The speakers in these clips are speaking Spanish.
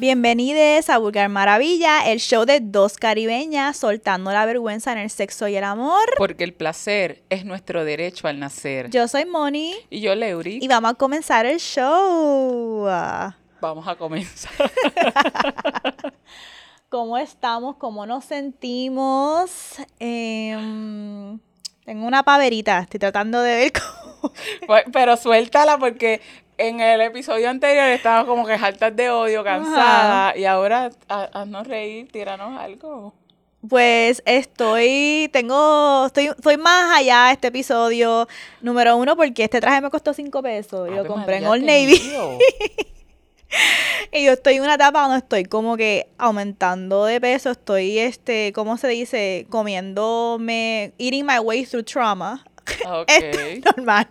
Bienvenidos a Vulgar Maravilla, el show de dos caribeñas soltando la vergüenza en el sexo y el amor. Porque el placer es nuestro derecho al nacer. Yo soy Moni. Y yo, Leury. Y vamos a comenzar el show. Vamos a comenzar. ¿Cómo estamos? ¿Cómo nos sentimos? Em, tengo una paverita, estoy tratando de ver cómo... Pues, pero suéltala porque en el episodio anterior estábamos como que hartas de odio, cansada, y ahora haznos reír, tíranos algo. Pues estoy, tengo, estoy, estoy más allá este episodio número uno porque este traje me costó cinco pesos y lo compré en Old Navy. y yo estoy en una etapa donde estoy como que aumentando de peso, estoy, este, ¿cómo se dice? Comiéndome, eating my way through trauma. Okay. normal.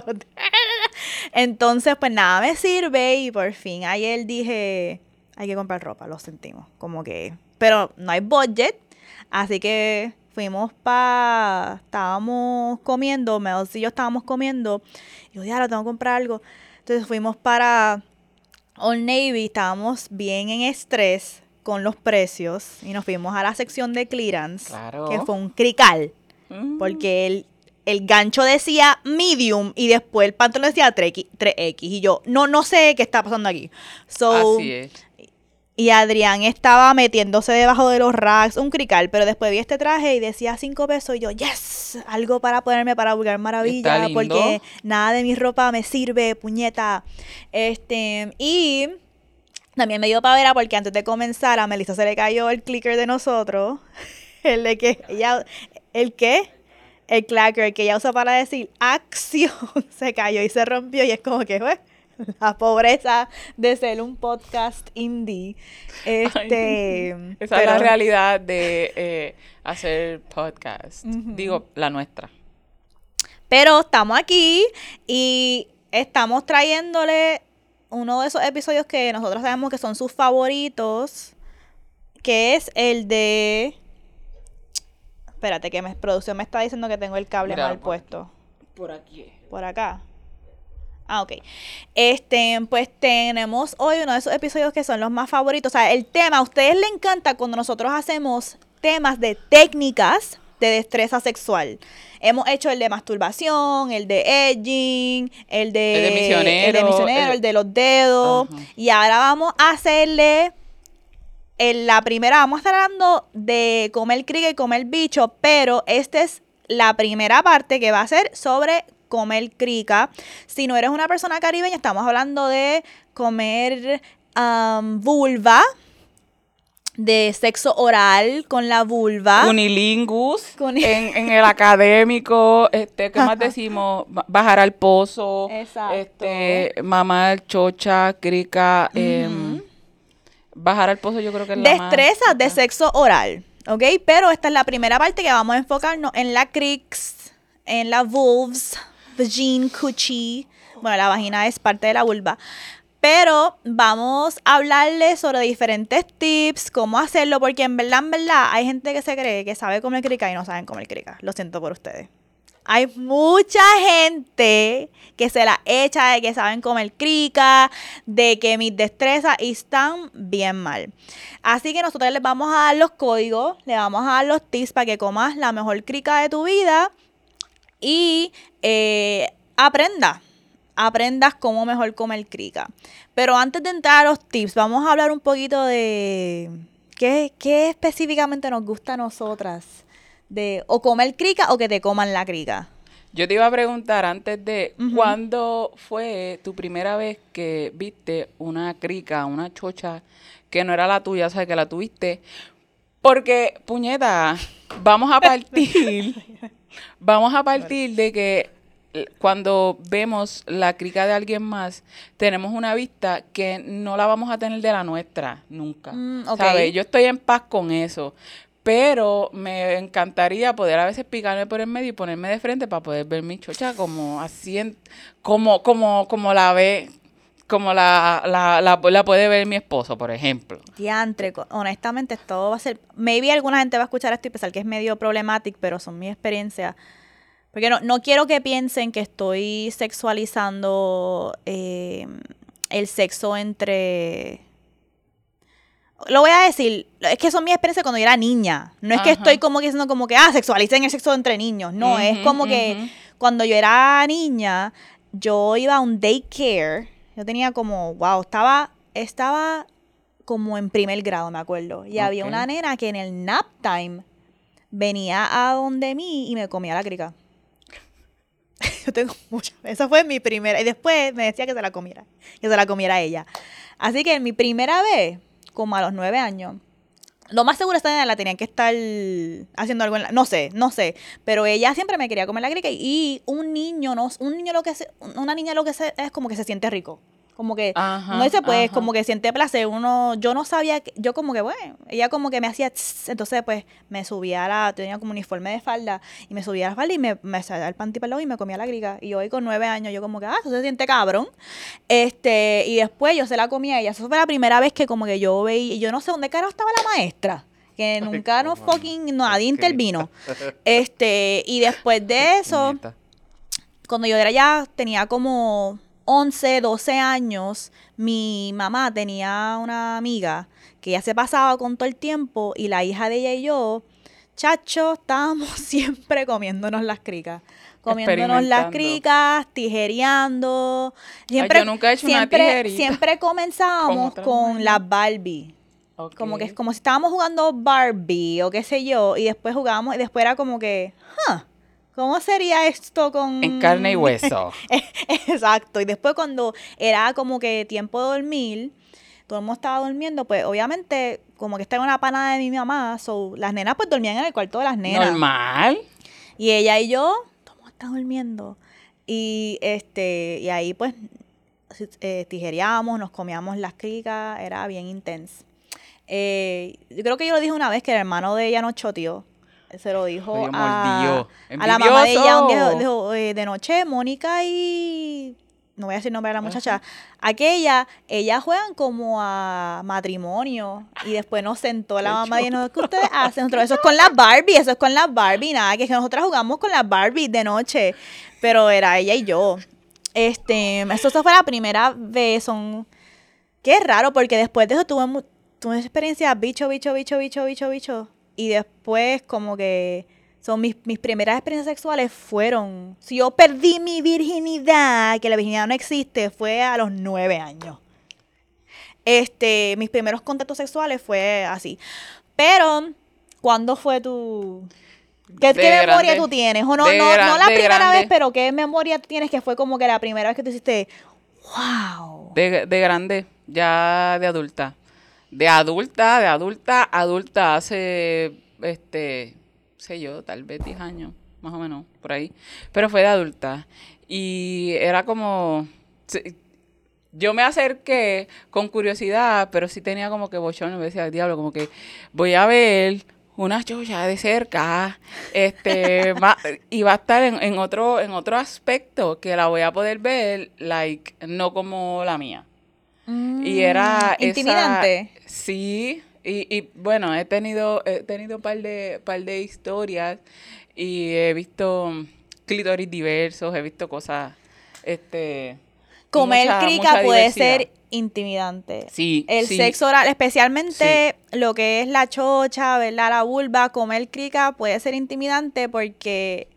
Entonces, pues nada me sirve y por fin ayer dije, hay que comprar ropa, lo sentimos, como que, pero no hay budget, así que fuimos para, estábamos comiendo, Mel y yo estábamos comiendo, y yo, ya, lo tengo que comprar algo. Entonces fuimos para Old Navy, estábamos bien en estrés con los precios y nos fuimos a la sección de clearance, que fue un crical, mm. porque el el gancho decía medium y después el pantalón decía 3X. Y yo, no, no sé qué está pasando aquí. So, Así es. Y Adrián estaba metiéndose debajo de los racks, un crical, pero después vi este traje y decía 5 pesos y yo, yes, algo para ponerme para buscar maravilla, porque nada de mi ropa me sirve, puñeta. Este, y también me dio pavera porque antes de comenzar a Melissa se le cayó el clicker de nosotros, el de que ella, ¿el qué? El clacker que ella usa para decir acción se cayó y se rompió y es como que fue la pobreza de ser un podcast indie. Este, esa es la realidad de eh, hacer podcast. Digo, la nuestra. Pero estamos aquí y estamos trayéndole uno de esos episodios que nosotros sabemos que son sus favoritos, que es el de Espérate, que mi producción me está diciendo que tengo el cable mal puesto. Por aquí. Por acá. Ah, ok. Este, pues tenemos hoy uno de esos episodios que son los más favoritos. O sea, el tema, a ustedes les encanta cuando nosotros hacemos temas de técnicas de destreza sexual. Hemos hecho el de masturbación, el de edging, el de, el de misionero, el de, misionero, el, de los dedos. Y ahora vamos a hacerle en la primera vamos a estar hablando de comer crica y comer bicho, pero esta es la primera parte que va a ser sobre comer crica. Si no eres una persona caribeña, estamos hablando de comer vulva, de sexo oral con la vulva. Unilingus. en, el académico, este, ¿qué más decimos? Bajar al pozo. Exacto. Este, mamar, chocha, crica, Bajar al pozo yo creo que es la Destrezas de sexo oral, ¿ok? Pero esta es la primera parte que vamos a enfocarnos en la crix, en la vulvs, vagina, cuchi. Bueno, la vagina es parte de la vulva. Pero vamos a hablarles sobre diferentes tips, cómo hacerlo, porque en verdad, en verdad, hay gente que se cree que sabe comer crica y no saben comer crica. Lo siento por ustedes. Hay mucha gente que se la echa de que saben comer crica, de que mis destrezas están bien mal. Así que nosotros les vamos a dar los códigos, les vamos a dar los tips para que comas la mejor crica de tu vida y eh, aprenda aprendas cómo mejor comer crica. Pero antes de entrar a los tips, vamos a hablar un poquito de qué, qué específicamente nos gusta a nosotras de o comer crica o que te coman la crica. Yo te iba a preguntar antes de, ¿cuándo fue tu primera vez que viste una crica, una chocha que no era la tuya, o sea, que la tuviste? Porque, puñeta, vamos a partir, vamos a partir de que cuando vemos la crica de alguien más, tenemos una vista que no la vamos a tener de la nuestra, nunca. Mm, ¿Sabes? Yo estoy en paz con eso. Pero me encantaría poder a veces picarme por el medio y ponerme de frente para poder ver mi chocha como así, como, como, como la ve, como la, la, la, puede ver mi esposo, por ejemplo. Diantre, honestamente, todo va a ser. Maybe alguna gente va a escuchar esto y pensar que es medio problemático, pero son mi experiencia. Porque no, no quiero que piensen que estoy sexualizando eh, el sexo entre lo voy a decir, es que son mis experiencias cuando yo era niña. No es que Ajá. estoy como que diciendo como que, ah, sexualicen el sexo entre niños. No, es como que cuando yo era niña, yo iba a un daycare. Yo tenía como, wow, estaba, estaba como en primer grado, me acuerdo. Y había una nena que en el nap time venía a donde mí y me comía la crica. Yo tengo mucha. Esa fue mi primera. Y después me decía que se la comiera. Que se la comiera ella. Así que mi primera vez, como a los nueve años, lo más seguro esta nena la tenían que estar haciendo algo en la, no sé, no sé, pero ella siempre me quería comer la crica y un niño no, un niño lo que se, una niña lo que se, es como que se siente rico. Como que Ajá, no dice pues ajá. como que siente placer, uno yo no sabía, que- yo como que bueno, ella como que me hacía tss, entonces pues me subía a la tenía como uniforme de falda y me subía a la falda y me me salía el panty para el lado y me comía la crica y yo hoy con nueve años yo como que ah, eso se siente cabrón. Este, y después yo se la comía a ella. Eso fue la primera vez que como que yo veía, y yo no sé dónde carajo estaba la maestra. Que nunca nos no. fucking, nadie intervino. Este, y después de eso, cuando yo era ya, tenía como 11, 12 años, mi mamá tenía una amiga que ya se pasaba con todo el tiempo y la hija de ella y yo, chacho, estábamos siempre comiéndonos las cricas. Comiéndonos las cricas, tijereando. Siempre, yo nunca he hecho una siempre, tijerita. Siempre comenzábamos con las Barbie. Como que es como si estábamos jugando Barbie o qué sé yo, y después jugábamos, y después era como que, huh, ¿cómo sería esto con. En carne y hueso. Exacto. Y después cuando era como que tiempo de dormir, todo el mundo estaba durmiendo, pues obviamente, como que estaba en una pana de mi mamá, so, las nenas pues dormían en el cuarto de las nenas. Normal. Y ella y yo, todo el mundo está durmiendo. Y este, y ahí pues eh, nos comíamos las cricas, era bien intenso. Eh, yo creo que yo lo dije una vez que el hermano de ella nos choteó. Se lo dijo a, a la mamá de ella. Envidioso. Dijo, eh, de noche, Mónica y. No voy a decir nombre de la muchacha. Aquella, ellas juegan como a matrimonio. Y después nos sentó la mamá y nos ¿qué ustedes hacen? Nosotros, eso es con las Barbie, eso es con las Barbie, nada, que es que nosotras jugamos con las Barbie de noche. Pero era ella y yo. Este, eso, eso fue la primera vez. Son. Qué raro, porque después de eso tuve, tuve experiencias bicho, bicho, bicho, bicho, bicho, bicho. Y después, como que son mis, mis primeras experiencias sexuales fueron. Si yo perdí mi virginidad, que la virginidad no existe, fue a los nueve años. Este, mis primeros contactos sexuales fue así. Pero, ¿cuándo fue tu. ¿Qué, memoria tú tienes? O no, no, gran- no la primera grande. vez, pero ¿qué memoria tienes que fue como que la primera vez que tú hiciste? ¡Wow! De, de grande, ya de adulta. De adulta, de adulta, adulta, hace, este, sé yo, tal vez 10 años, más o menos, por ahí. Pero fue de adulta. Y era como, yo me acerqué con curiosidad, pero sí tenía como que bochorno, me decía, diablo, como que voy a ver una chucha de cerca, este, va- y va a estar en, en otro, en otro aspecto que la voy a poder ver, like, no como la mía. Y era esa- Mm, Intimidante. Sí, y, y bueno, he tenido, he tenido un par de, par de historias y he visto clítoris diversos, he visto cosas, este... Comer mucha- crica mucha puede ser intimidante. Sí, El sí. sexo oral, especialmente lo que es la chocha, ¿verdad? La vulva, comer crica puede ser intimidante porque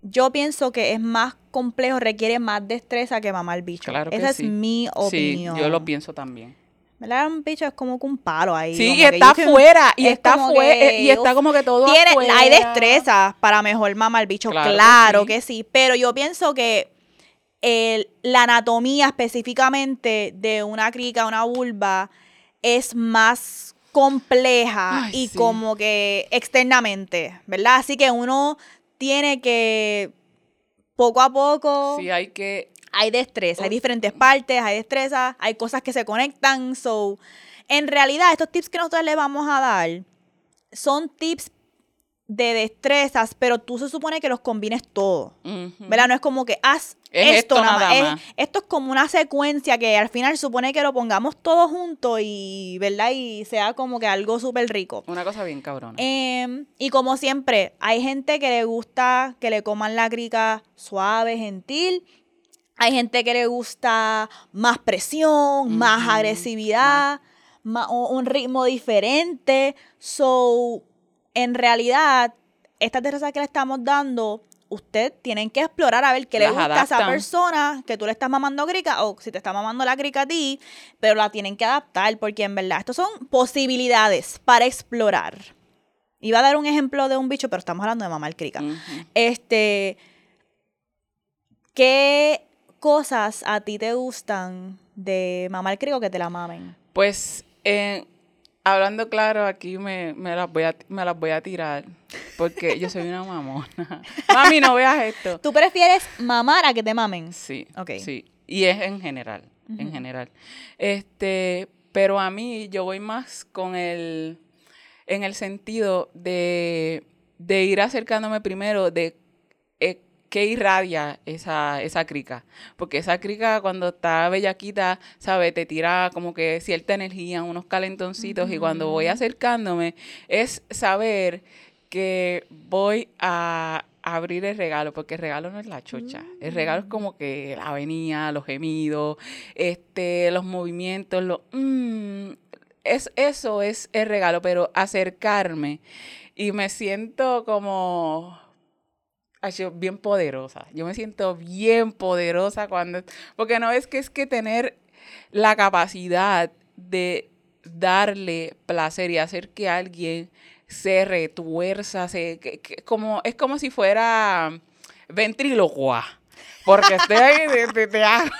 yo pienso que es más complejo, requiere más destreza que mamar bicho. Claro que Esa sí. es mi opinión. Sí, yo lo pienso también. ¿Verdad? Un bicho es como que un palo ahí. Sí, y está afuera, y es está que, y está como que todo tiene, afuera. Hay destrezas para mejor mamar bicho, Claro que sí. que sí. Pero yo pienso que el- la anatomía específicamente de una crica, una vulva, es más compleja Ay, y sí. como que externamente, ¿verdad? Así que uno tiene que poco a poco Sí, hay que... hay destreza, hay diferentes partes, hay destreza, hay cosas que se conectan. So, en realidad, estos tips que nosotros les vamos a dar son tips de destrezas, pero tú se supone que los combines todos. ¿Verdad? No es como que haz Es esto, esto nada más. Es- esto es como una secuencia que al final supone que lo pongamos todos juntos y, ¿verdad? Y sea como que algo súper rico. Una cosa bien cabrona. Em, y como siempre, hay gente que le gusta que le coman la crica suave, gentil. Hay gente que le gusta más presión, más agresividad, un ritmo diferente. So, en realidad, estas destrezas que le estamos dando, usted tienen que explorar a ver qué le gusta a esa persona que tú le estás mamando crica o si te está mamando la crica a ti, pero la tienen que adaptar porque en verdad estos son posibilidades para explorar. Iba a dar un ejemplo de un bicho, pero estamos hablando de mamar crica. Ujú. Este, ¿qué cosas a ti te gustan de mamar crica o que te la mamen? Pues, eh, hablando claro, aquí me, me las voy a, me las voy a tirar. Porque yo soy una mamona. Mami, no veas esto. ¿Tú prefieres mamar a que te mamen? Sí. Ok. Sí. Y es en general. En general. Este, pero a mí yo voy más con el. En el sentido de, de ir acercándome primero de eh, qué irradia esa, esa crica. Porque esa crica cuando está bellaquita, ¿sabes? Te tira como que cierta energía, unos calentoncitos. Y cuando voy acercándome, es saber que voy a abrir el regalo, porque el regalo no es la chocha. El regalo es como que la avenida, los gemidos, este, los movimientos, lo, mm, es, eso es el regalo, pero acercarme y me siento como bien poderosa. Yo me siento bien poderosa cuando, porque no es que es que tener la capacidad de darle placer y hacer que alguien se retuerza, se, que- que- como, es como si fuera ventrílocua. Porque estoy ahí, te, te- te hago-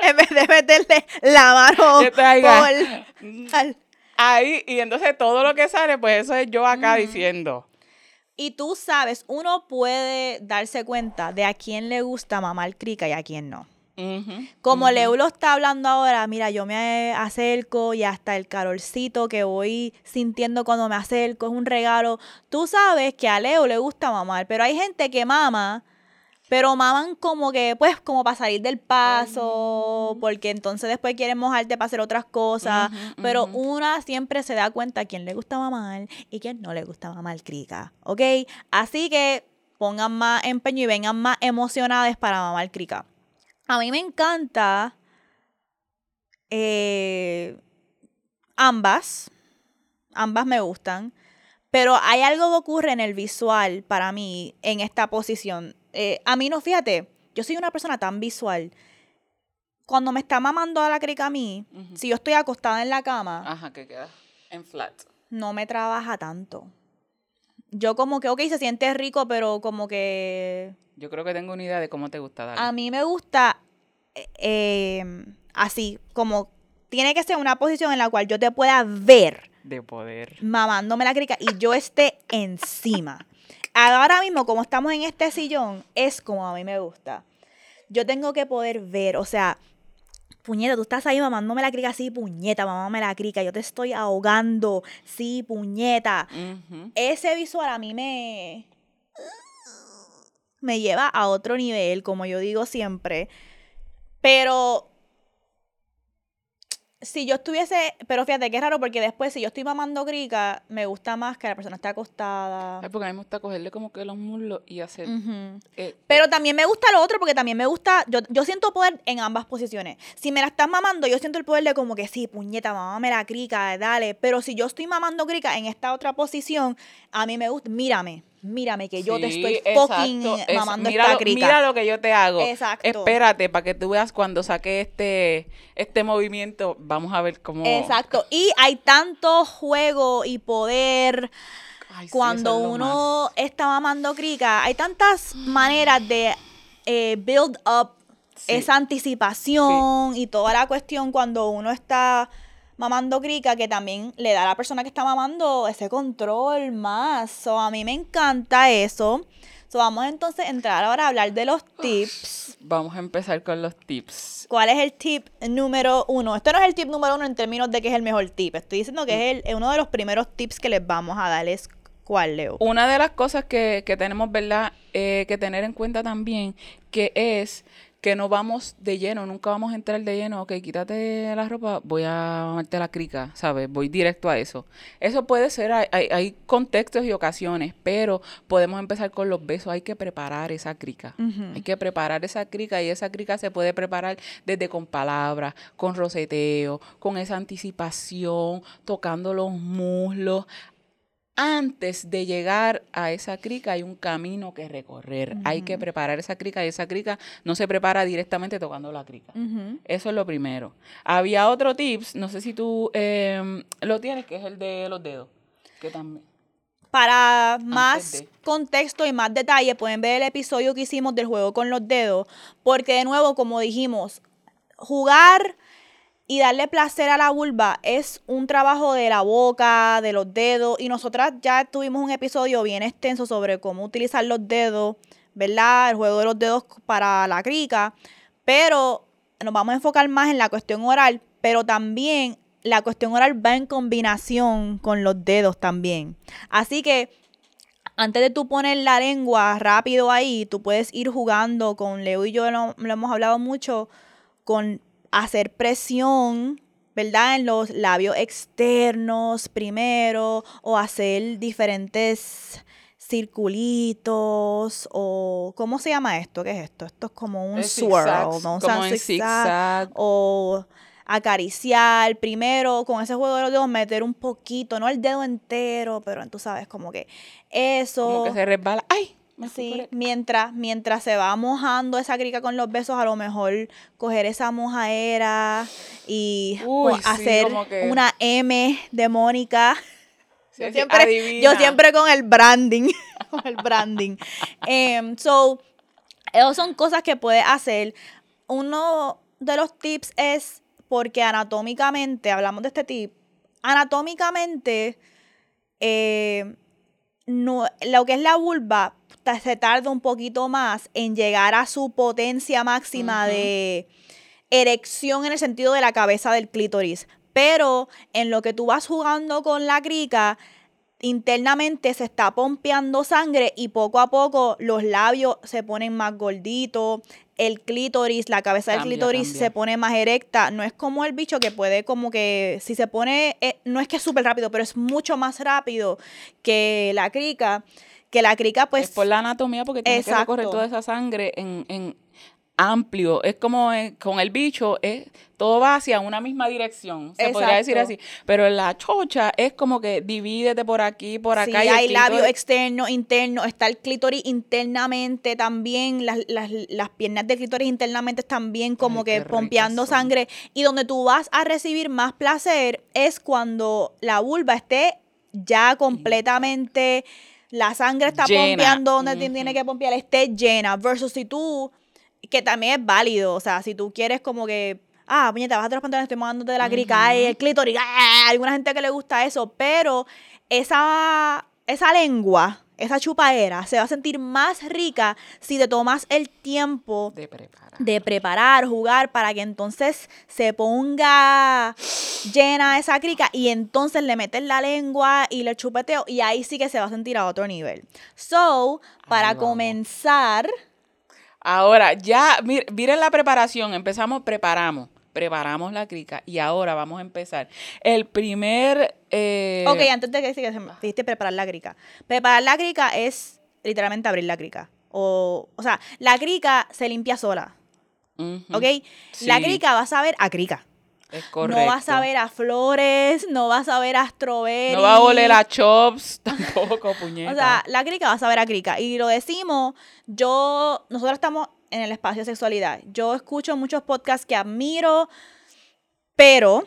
en vez de meterle la mano por- al- ahí, y entonces todo lo que sale, pues eso es yo acá diciendo. Y tú sabes, uno puede darse cuenta de a quién le gusta mamar crica y a quién no. Como. Leo lo está hablando ahora, mira, yo me acerco y hasta el calorcito que voy sintiendo cuando me acerco es un regalo. Tú sabes que a Leo le gusta mamar, pero hay gente que mama, pero maman como que, pues, como para salir del paso, porque entonces después quieren mojarte para hacer otras cosas. Pero una siempre se da cuenta quién le gusta mamar y quién no le gusta mamar crica, ¿ok? Así que pongan más empeño y vengan más emocionadas para mamar crica. A mí me encanta eh, ambas. Ambas me gustan. Pero hay algo que ocurre en el visual para mí en esta posición. Eh, a mí no, fíjate, yo soy una persona tan visual. Cuando me está mamando a la crica a mí, si yo estoy acostada en la cama, Ajá, que queda en flat. no me trabaja tanto. Yo como que, ok, se siente rico, pero como que Yo creo que tengo una idea de cómo te gusta darle. a mí me gusta eh, eh, así, como tiene que ser una posición en la cual yo te pueda ver de poder. mamándome la crica y yo esté encima. Ahora mismo, como estamos en este sillón, es como a mí me gusta. Yo tengo que poder ver, o sea, puñeta, tú estás ahí mamándome la crica, sí, puñeta, mamándome la crica, yo te estoy ahogando, sí, puñeta. Ese visual a mí me me lleva a otro nivel, como yo digo siempre. Pero si yo estuviese, pero fíjate que es raro porque después si yo estoy mamando crica, me gusta más que la persona esté acostada. Ay, porque a mí me gusta cogerle como que los muslos y hacer... Ujú. eh, Pero también me gusta lo otro porque también me gusta, yo, yo siento poder en ambas posiciones. Si me la estás mamando, yo siento el poder de como que sí, puñeta, mamame la crica, dale. Pero si yo estoy mamando crica en esta otra posición, a mí me gusta, mírame, mírame que yo te estoy fucking es- mamando mira esta lo- crica. Mira lo que yo te hago. Exacto. Espérate, para que tú veas cuando saque este, este movimiento, vamos a ver cómo... Exacto. Y hay tanto juego y poder Ay, cuando es uno está mamando crica. Hay tantas maneras de eh, build up Sí. esa anticipación y toda la cuestión cuando uno está mamando crica que también le da a la persona que está mamando ese control más. So, a mí me encanta eso. So, vamos entonces a entrar ahora a hablar de los tips. Vamos a empezar con los tips. ¿Cuál es el tip número uno? Esto no es el tip número uno en términos de que es el mejor tip. Estoy diciendo que es el- uno de los primeros tips que les vamos a dar. Es ¿Cuál, Leo? Una de las cosas que, que tenemos, ¿verdad? Eh, que tener en cuenta también, que es que no vamos de lleno, nunca vamos a entrar de lleno, ok, quítate la ropa, voy a meterte la crica, ¿sabes? Voy directo a eso. Eso puede ser, hay, hay, hay contextos y ocasiones, pero podemos empezar con los besos, hay que preparar esa crica, hay que preparar esa crica y esa crica se puede preparar desde con palabras, con roseteo, con esa anticipación, tocando los muslos, antes de llegar a esa crica hay un camino que recorrer. Hay que preparar esa crica y esa crica no se prepara directamente tocando la crica. Eso es lo primero. Había otro tips, no sé si tú em, lo tienes, que es el de los dedos. Que también. Para más contexto y más detalle, pueden ver el episodio que hicimos del juego con los dedos, porque de nuevo, como dijimos, jugar y darle placer a la vulva es un trabajo de la boca, de los dedos. Y nosotras ya tuvimos un episodio bien extenso sobre cómo utilizar los dedos, ¿verdad? El juego de los dedos para la crica. Pero nos vamos a enfocar más en la cuestión oral, pero también la cuestión oral va en combinación con los dedos también. Así que antes de tú poner la lengua rápido ahí, tú puedes ir jugando con Leo y yo lo, lo hemos hablado mucho con hacer presión, ¿verdad? En los labios externos primero o hacer diferentes circulitos o ¿cómo se llama esto? ¿Qué es esto? Esto es como un swirl, ¿no? Como en zigzag. O acariciar primero con ese juego de los dedos, meter un poquito, no el dedo entero, pero tú sabes, como que eso. Como que se resbala. ¡Ay! Sí, mientras, mientras se va mojando esa crica con los besos, a lo mejor coger esa mojadera y hacer una M de Mónica. yo, siempre, yo siempre con el branding. con el branding. Em, so, esas son cosas que puedes hacer. Uno de los tips es porque anatómicamente, hablamos de este tip, anatómicamente, eh, no, lo que es la vulva se tarda un poquito más en llegar a su potencia máxima de erección en el sentido de la cabeza del clítoris. Pero en lo que tú vas jugando con la crica, internamente se está pompeando sangre y poco a poco los labios se ponen más gorditos, el clítoris, la cabeza del clítoris se pone más erecta. No es como el bicho que puede como que, si se pone, eh, no es que es súper rápido, pero es mucho más rápido que la crica que la crica pues... Es por la anatomía porque tiene que recorrer toda esa sangre en, en amplio. Es como eh, con el bicho, es, todo va hacia una misma dirección, se podría decir así. Pero la chocha es como que divídete por aquí, por acá. Sí, hay labio externo, interno, está el clítoris internamente también, las, las, las piernas del clítoris internamente también como que pompeando sangre. Y donde tú vas a recibir más placer es cuando la vulva esté ya completamente la sangre está pompeando donde tiene que pompear, esté llena, versus si tú, que también es válido, o sea, si tú quieres como que, ah, puñeta, bájate los pantalones, estoy mojándote de la crica, y el clítoris, ¡ah! alguna gente que le gusta eso, pero esa, esa lengua esa chupaera se va a sentir más rica si te tomas el tiempo de preparar. de preparar, jugar, para que entonces se ponga llena esa crica y entonces le metes la lengua y le chupeteo y ahí sí que se va a sentir a otro nivel. So, para comenzar... Ahora, ya, miren la preparación, empezamos, preparamos preparamos la crica y ahora vamos a empezar. El primer... Eh, ok, antes de que sigas, dijiste preparar la crica. Preparar la crica es literalmente abrir la crica. O, o sea, la crica se limpia sola. ¿Ok? La crica va a saber a crica. Es correcto. No vas a ver a flores, no vas a ver a strawberry. No va a oler a chops, tampoco, puñeta. O sea, la crica va a saber a crica. Y lo decimos, yo, nosotros estamos en el espacio de sexualidad. Yo escucho muchos podcasts que admiro, pero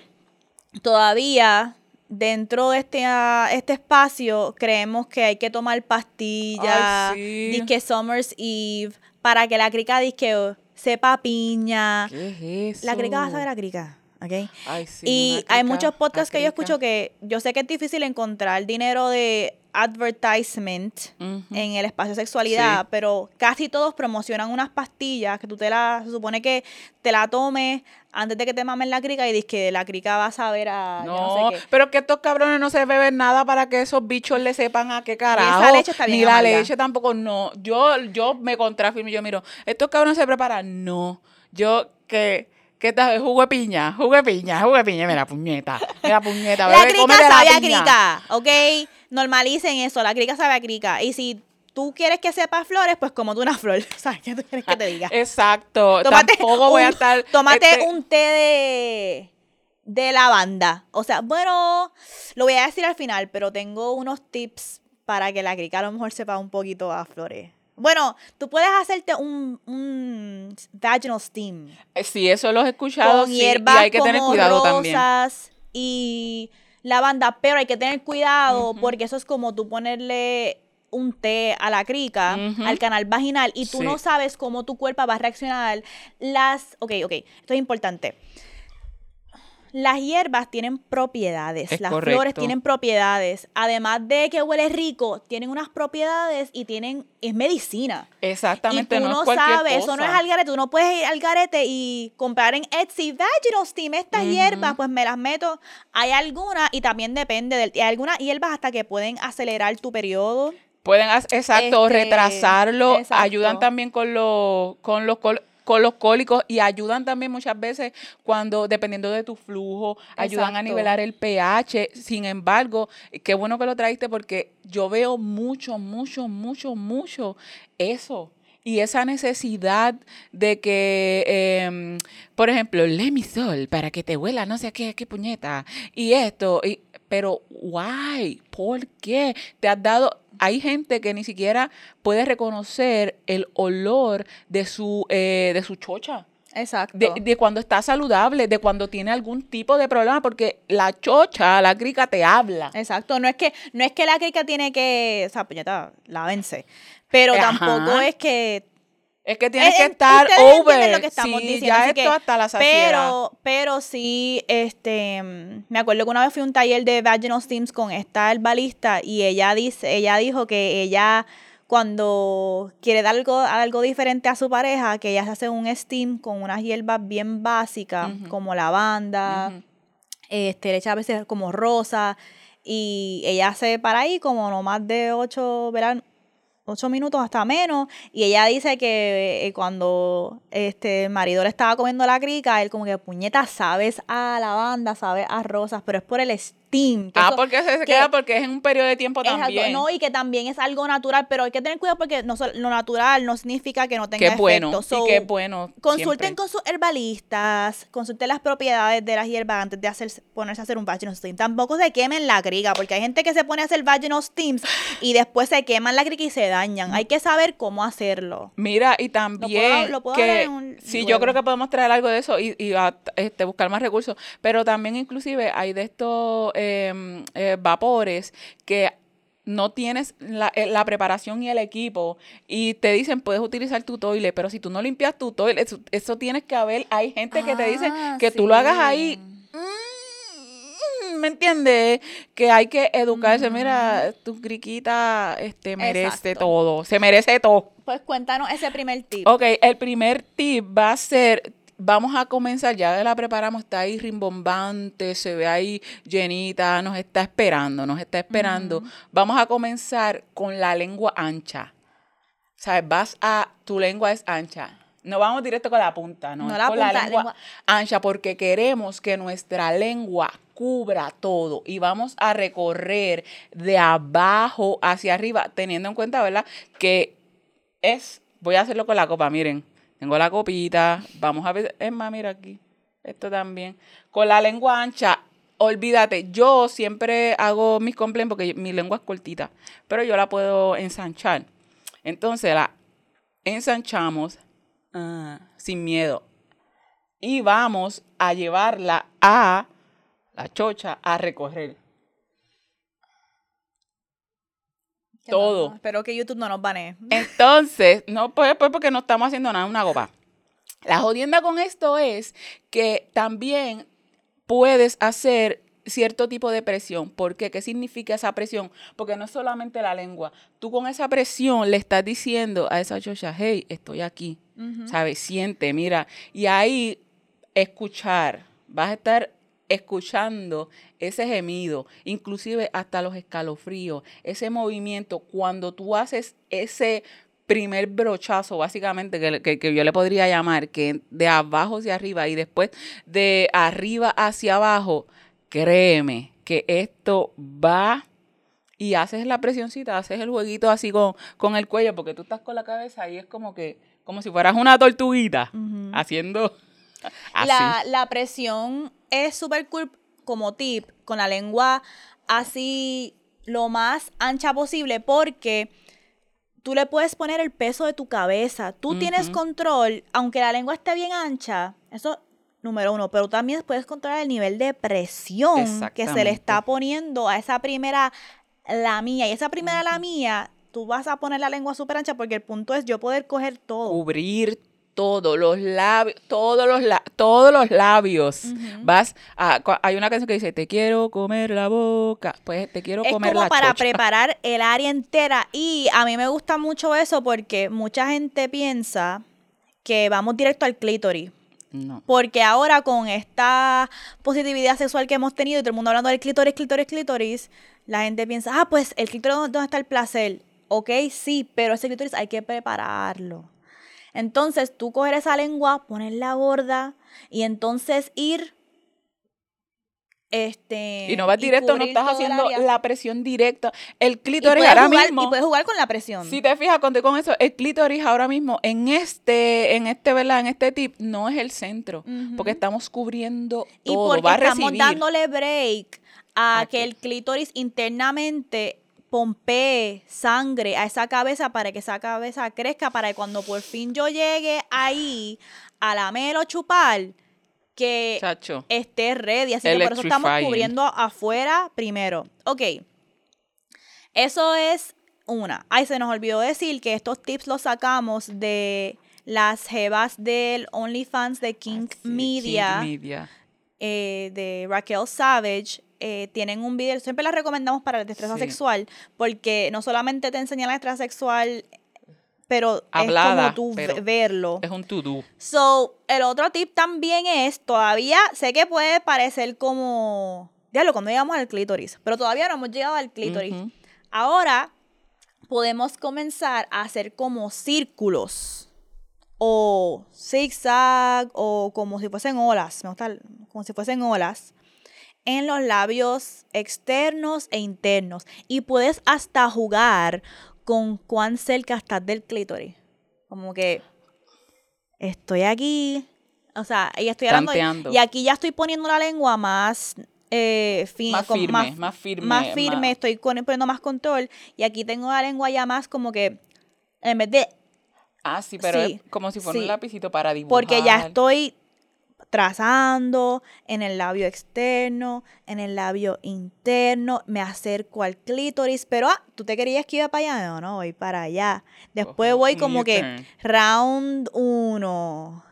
todavía dentro de este, ah, este espacio creemos que hay que tomar pastillas, disque Summer's Eve, para que la crica disque sepa piña. ¿Qué es eso? La crica va a saber a crica. ¿Ok? Ay, sí, y hay muchos podcasts que yo escucho que yo sé que es difícil encontrar dinero de advertisement en el espacio sexualidad, Sí. pero casi todos promocionan unas pastillas que tú te la, se supone que te la tomes antes de que te mamen la crica y dices que la crica va a saber a no, No, sé qué. pero que estos cabrones no se beben nada para que esos bichos le sepan a qué carajo. leche está bien Ni la amarga. leche tampoco, no. Yo, yo me contrafirmo y yo miro, estos cabrones se preparan, no. Yo que, ¿qué tal? Jugo de piña, jugo de piña, jugo de piña, mira puñeta, mira puñeta, La bebé, crica la sabe a piña. crica, ¿ok? Normalicen eso, la crica sabe a crica. Y si tú quieres que sepa flores, pues como tú una flor. ¿Sabes qué tú quieres que te diga? Exacto, Tómate tampoco voy a un- estar... Tómate este, un té de, de lavanda. O sea, bueno, lo voy a decir al final, pero tengo unos tips para que la crica a lo mejor sepa un poquito a flores. Bueno, tú puedes hacerte un, un vaginal steam eh, Sí, eso lo he escuchado, con sí, y hierbas hay que tener cuidado también. rosas y lavanda, pero hay que tener cuidado porque eso es como tú ponerle un té a la crica, al canal vaginal, y tú Sí. no sabes cómo tu cuerpo va a reaccionar. Las, ok, ok, esto es importante. Las hierbas tienen propiedades, Es las correcto. flores tienen propiedades. Además de que huele rico, tienen unas propiedades y tienen, es medicina. Exactamente, Y tú no, no, es cualquier sabes, eso no es al garete. Tú no puedes ir al garete y comprar en Etsy Vaginal Steam estas hierbas, pues me las meto. Hay algunas y también depende del. Hay algunas hierbas hasta que pueden acelerar tu periodo. Pueden, exacto, Este, retrasarlo, exacto. ayudan también con los, con los con los cólicos y ayudan también muchas veces cuando, dependiendo de tu flujo, ayudan a nivelar el pH. Sin embargo, qué bueno que lo traíste porque yo veo mucho, mucho, mucho, mucho eso. Y esa necesidad de que, em, por ejemplo, lemisol para que te huela no sé qué, qué puñeta. Y esto, y, pero why? ¿Por qué? Te has dado, hay gente que ni siquiera puede reconocer el olor de su, eh, de su chocha. Exacto. De, de cuando está saludable, de cuando tiene algún tipo de problema, porque la chocha, la crica te habla. Exacto. No es que, no es que la crica tiene que. O sea, puñeta, la vence. Pero Ajá. tampoco es que Es que tienes Eh, que estar over. lo que estamos sí, diciendo, ya esto que- hasta la saciedad. Pero, pero sí, este, me acuerdo que una vez fui a un taller de vaginal steams con esta herbalista y ella dice, ella dijo que ella cuando quiere dar algo, algo diferente a su pareja, que ella se hace un steam con unas hierbas bien básicas, como lavanda, este, le echa a veces como rosa, y ella se para ahí como no más de ocho, verán, ocho minutos hasta menos, y ella dice que eh, cuando este el marido le estaba comiendo la crica, él como que puñeta, sabes a lavanda, sabes a rosas, pero es por el. Que Ah, eso- porque se, se que- queda porque es en un periodo de tiempo es algo- también. no, y que también es algo natural, pero hay que tener cuidado porque no, lo natural no significa que no tenga qué bueno. efecto. So, y qué bueno. Consulten siempre. con sus herbalistas, consulten las propiedades de las hierbas antes de hacer, ponerse a hacer un vaginal steam. Tampoco se quemen la crica, porque hay gente que se pone a hacer vaginal steams y después se queman la crica y se dañan. Hay que saber cómo hacerlo. Mira, y también lo puedo hablar que en un- sí, yo creo que podemos traer algo de eso y, y a- este, buscar más recursos, pero también inclusive hay de estos em, eh, vapores que no tienes la, eh, la preparación y el equipo y te dicen puedes utilizar tu toilet, pero si tú no limpias tu toilet, eso, eso tienes que haber, hay gente que te dice Ah, que tú lo hagas ahí. mm, ¿Me entiendes? Que hay que educarse. Mira, tu criquita este, merece Exacto. todo. Se merece todo. Pues cuéntanos ese primer tip. Ok, el primer tip va a ser, vamos a comenzar, ya la preparamos, está ahí rimbombante, se ve ahí llenita, nos está esperando, nos está esperando. Vamos a comenzar con la lengua ancha. ¿Sabes? Vas a, tu lengua es ancha. No vamos directo con la punta, no, No la con la punta, lengua, lengua- ancha porque queremos que nuestra lengua cubra todo y vamos a recorrer de abajo hacia arriba, teniendo en cuenta, ¿verdad? Que es, voy a hacerlo con la copa, miren, tengo la copita, vamos a ver, es más, mira aquí, esto también, con la lengua ancha, olvídate, yo siempre hago mis complaints porque mi lengua es cortita, pero yo la puedo ensanchar. Entonces la ensanchamos ah, sin miedo y vamos a llevarla a la chocha a recorrer. Que todo. no- espero que YouTube no nos banee. Entonces, no pues, pues porque no estamos haciendo nada, una copa. La jodienda con esto es que también puedes hacer cierto tipo de presión. ¿Por qué? ¿Qué significa esa presión? Porque no es solamente la lengua. Tú con esa presión le estás diciendo a esa chocha, hey, estoy aquí. ¿Sabes? Siente, mira. Y ahí escuchar. Vas a estar escuchando ese gemido, inclusive hasta los escalofríos, ese movimiento, cuando tú haces ese primer brochazo, básicamente, que, que, yo le podría llamar, que de abajo hacia arriba y después de arriba hacia abajo, créeme que esto va y haces la presioncita, haces el jueguito así con, con el cuello, porque tú estás con la cabeza y es como que, como si fueras una tortuguita, haciendo así. La, la presión es súper cool como tip, con la lengua así lo más ancha posible, porque tú le puedes poner el peso de tu cabeza. Tú tienes control, aunque la lengua esté bien ancha, eso número uno, pero también puedes controlar el nivel de presión que se le está poniendo a esa primera la mía. Y esa primera la mía, tú vas a poner la lengua súper ancha porque el punto es yo poder coger todo. Cubrir todos los labios, todos los, todos los labios. Vas a, hay una canción que dice, te quiero comer la boca, pues te quiero comer la Es como para preparar el área entera y a mí me gusta mucho eso porque mucha gente piensa que vamos directo al clítoris. No. Porque ahora con esta positividad sexual que hemos tenido y todo el mundo hablando del clítoris, clítoris, clítoris, la gente piensa, ah, pues el clítoris, ¿dónde está el placer? Ok, sí, pero ese clítoris hay que prepararlo. Entonces tú coger esa lengua, ponerla gorda y entonces ir este, y no vas directo, no estás haciendo la presión directa. El clítoris ahora mismo. Y puedes jugar con la presión. Si te fijas con, con eso, el clítoris ahora mismo en este, en este, ¿verdad? En este tip no es el centro. Porque estamos cubriendo todo. Y porque estamos dándole break a que el clítoris internamente pompee sangre a esa cabeza para que esa cabeza crezca, para que cuando por fin yo llegue ahí a la melo chupar, que esté ready. Así que por eso estamos cubriendo afuera primero. Ok. Eso es una. Ay, se nos olvidó decir que estos tips los sacamos de las jevas del OnlyFans de King Media. King Media. Eh, de Raquel Savage eh, tienen un video, siempre las recomendamos para la destreza sexual, porque no solamente te enseña la destreza sexual, pero es como tú verlo. Es un to-do. So, el otro tip también es, todavía sé que puede parecer como, diablo, cuando llegamos al clítoris, pero todavía no hemos llegado al clítoris. Ahora podemos comenzar a hacer como círculos o zigzag o como si fuesen olas, me gusta como si fuesen olas en los labios externos e internos. Y puedes hasta jugar con cuán cerca estás del clítoris. Como que estoy aquí. O sea, ahí estoy hablando. Y aquí ya estoy poniendo la lengua más eh, más, firme, más, firme, más firme. estoy poniendo más control. Y aquí tengo la lengua ya más como que, en vez de... Ah, sí, pero es como si fuera un lapicito para dibujar. Porque ya estoy trazando en el labio externo, en el labio interno, me acerco al clítoris, pero ah, tú te querías que iba para allá, no, no, voy para allá. Después voy como que round 1,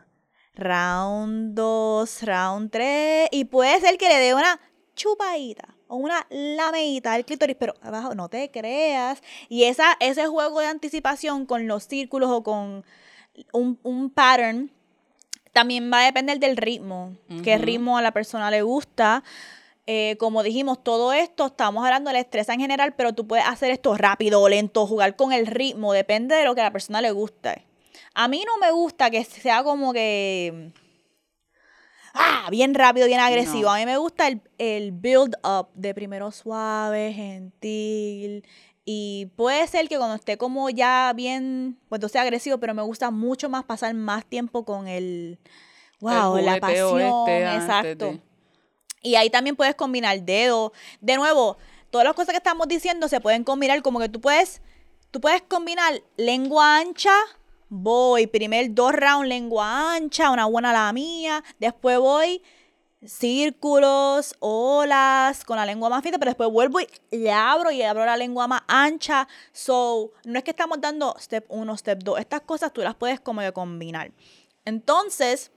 round 2, round 3 y puede ser que le dé una chupadita o una lameita al clítoris, pero abajo no te creas. Y esa, ese juego de anticipación con los círculos o con un, un pattern también va a depender del ritmo, qué ritmo a la persona le gusta. Eh, como dijimos, todo esto, estamos hablando de la estrés en general, pero tú puedes hacer esto rápido o lento, jugar con el ritmo, depende de lo que a la persona le guste. A mí no me gusta que sea como que... Ah, bien rápido, bien agresivo. A mí me gusta el, el build up de primero suave, gentil, y puede ser que cuando esté como ya bien, pues sea agresivo, pero me gusta mucho más pasar más tiempo con el, wow, la pasión, este exacto. Y ahí también puedes combinar dedos. De nuevo, todas las cosas que estamos diciendo se pueden combinar como que tú puedes, tú puedes combinar lengua ancha, voy, primer dos rounds lengua ancha, una buena la mía, después voy círculos, olas, con la lengua más fina, pero después vuelvo y le abro y abro la lengua más ancha. So, no es que estamos dando step 1, step 2. Estas cosas tú las puedes como que combinar. Entonces,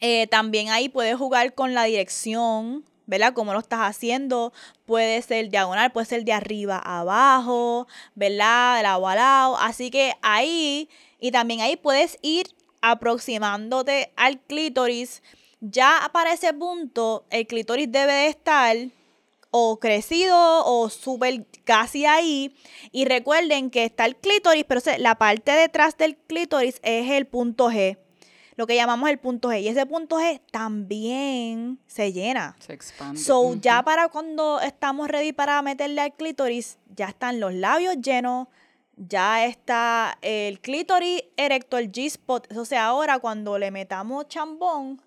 Eh, también ahí puedes jugar con la dirección, ¿verdad? Como lo estás haciendo. Puede ser diagonal, puede ser de arriba a abajo, ¿verdad? De lado a lado. Así que ahí, y también ahí puedes ir aproximándote al clítoris. Ya para ese punto, el clítoris debe de estar o crecido o súper casi ahí. Y recuerden que está el clítoris, pero la parte detrás del clítoris es el punto G. Lo que llamamos el punto G. Y ese punto G también se llena. Se expande. So, ya para cuando estamos ready para meterle al clítoris, ya están los labios llenos, ya está el clítoris erecto, el G-spot. O sea, ahora cuando le metamos chambón,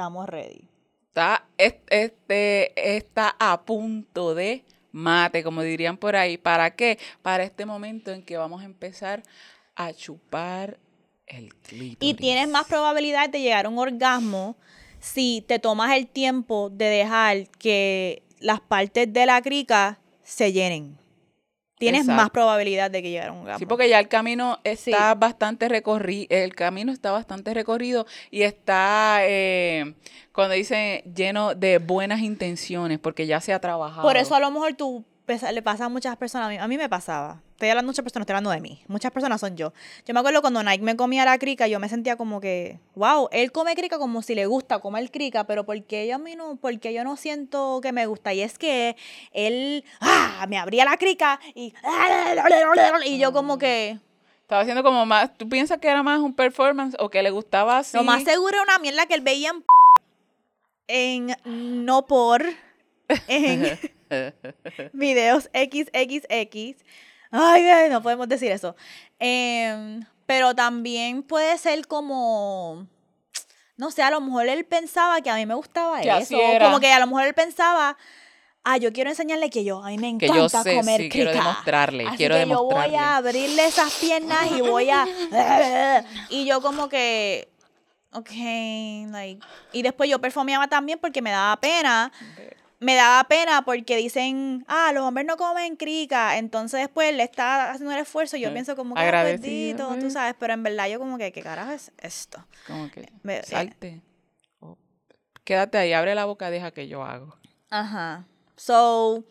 estamos ready. Está, este, está a punto de mate, como dirían por ahí. ¿Para qué? Para este momento en que vamos a empezar a chupar el clítoris. Y tienes más probabilidad de llegar a un orgasmo si te tomas el tiempo de dejar que las partes de la crica se llenen tienes más probabilidad de que llegue a un orgasmo. Sí, porque ya el camino está bastante recorrido, el camino está bastante recorrido y está, eh, cuando dicen, lleno de buenas intenciones, porque ya se ha trabajado. Por eso a lo mejor tú le pasa a muchas personas, a mí, me pasaba. Estoy hablando de muchas personas, estoy hablando de mí. Muchas personas son yo. Yo me acuerdo cuando Nike me comía la crica, yo me sentía como que, wow, él come crica como si le gusta comer crica, pero porque yo a mí no, porque yo no siento que me gusta. Y es que él, ah, me abría la crica y, y yo como que... Estaba haciendo como más, ¿tú piensas que era más un performance o que le gustaba así? Lo más seguro era una mierda que él veía en, en no por, en... videos XXX. Ay, no podemos decir eso. Em, pero también puede ser como, no sé, a lo mejor él pensaba que a mí me gustaba eso. Como que a lo mejor él pensaba, ah, yo quiero enseñarle que yo, a mí me encanta comer Quiero demostrarle, Así quiero que yo voy a abrirle esas piernas y voy a... y yo como que... Ok, like... Y después yo perfumeaba también porque me daba pena me daba pena porque dicen, ah, los hombres no comen crica, entonces después le está haciendo el esfuerzo y yo pienso como que ah, gordito, tú pues. sabes, pero en verdad yo como que, ¿qué carajo es esto? Como que, eh, salte. quédate ahí, abre la boca, deja que yo hago. Ajá. So,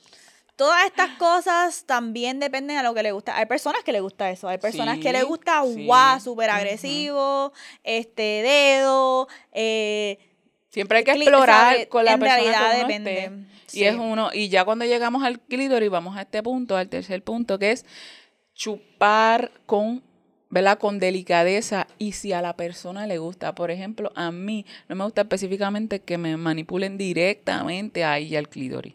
todas estas cosas también dependen a lo que le gusta. Hay personas que le gusta eso, hay personas que le gusta, guau, súper agresivo, este, dedo, eh Siempre hay que explorar con la persona que depende. Y es uno, y ya cuando llegamos al clítoris, vamos a este punto, al tercer punto, que es chupar con, ¿verdad? Con delicadeza. Y si a la persona le gusta, por ejemplo, a mí no me gusta específicamente que me manipulen directamente ahí al clítoris.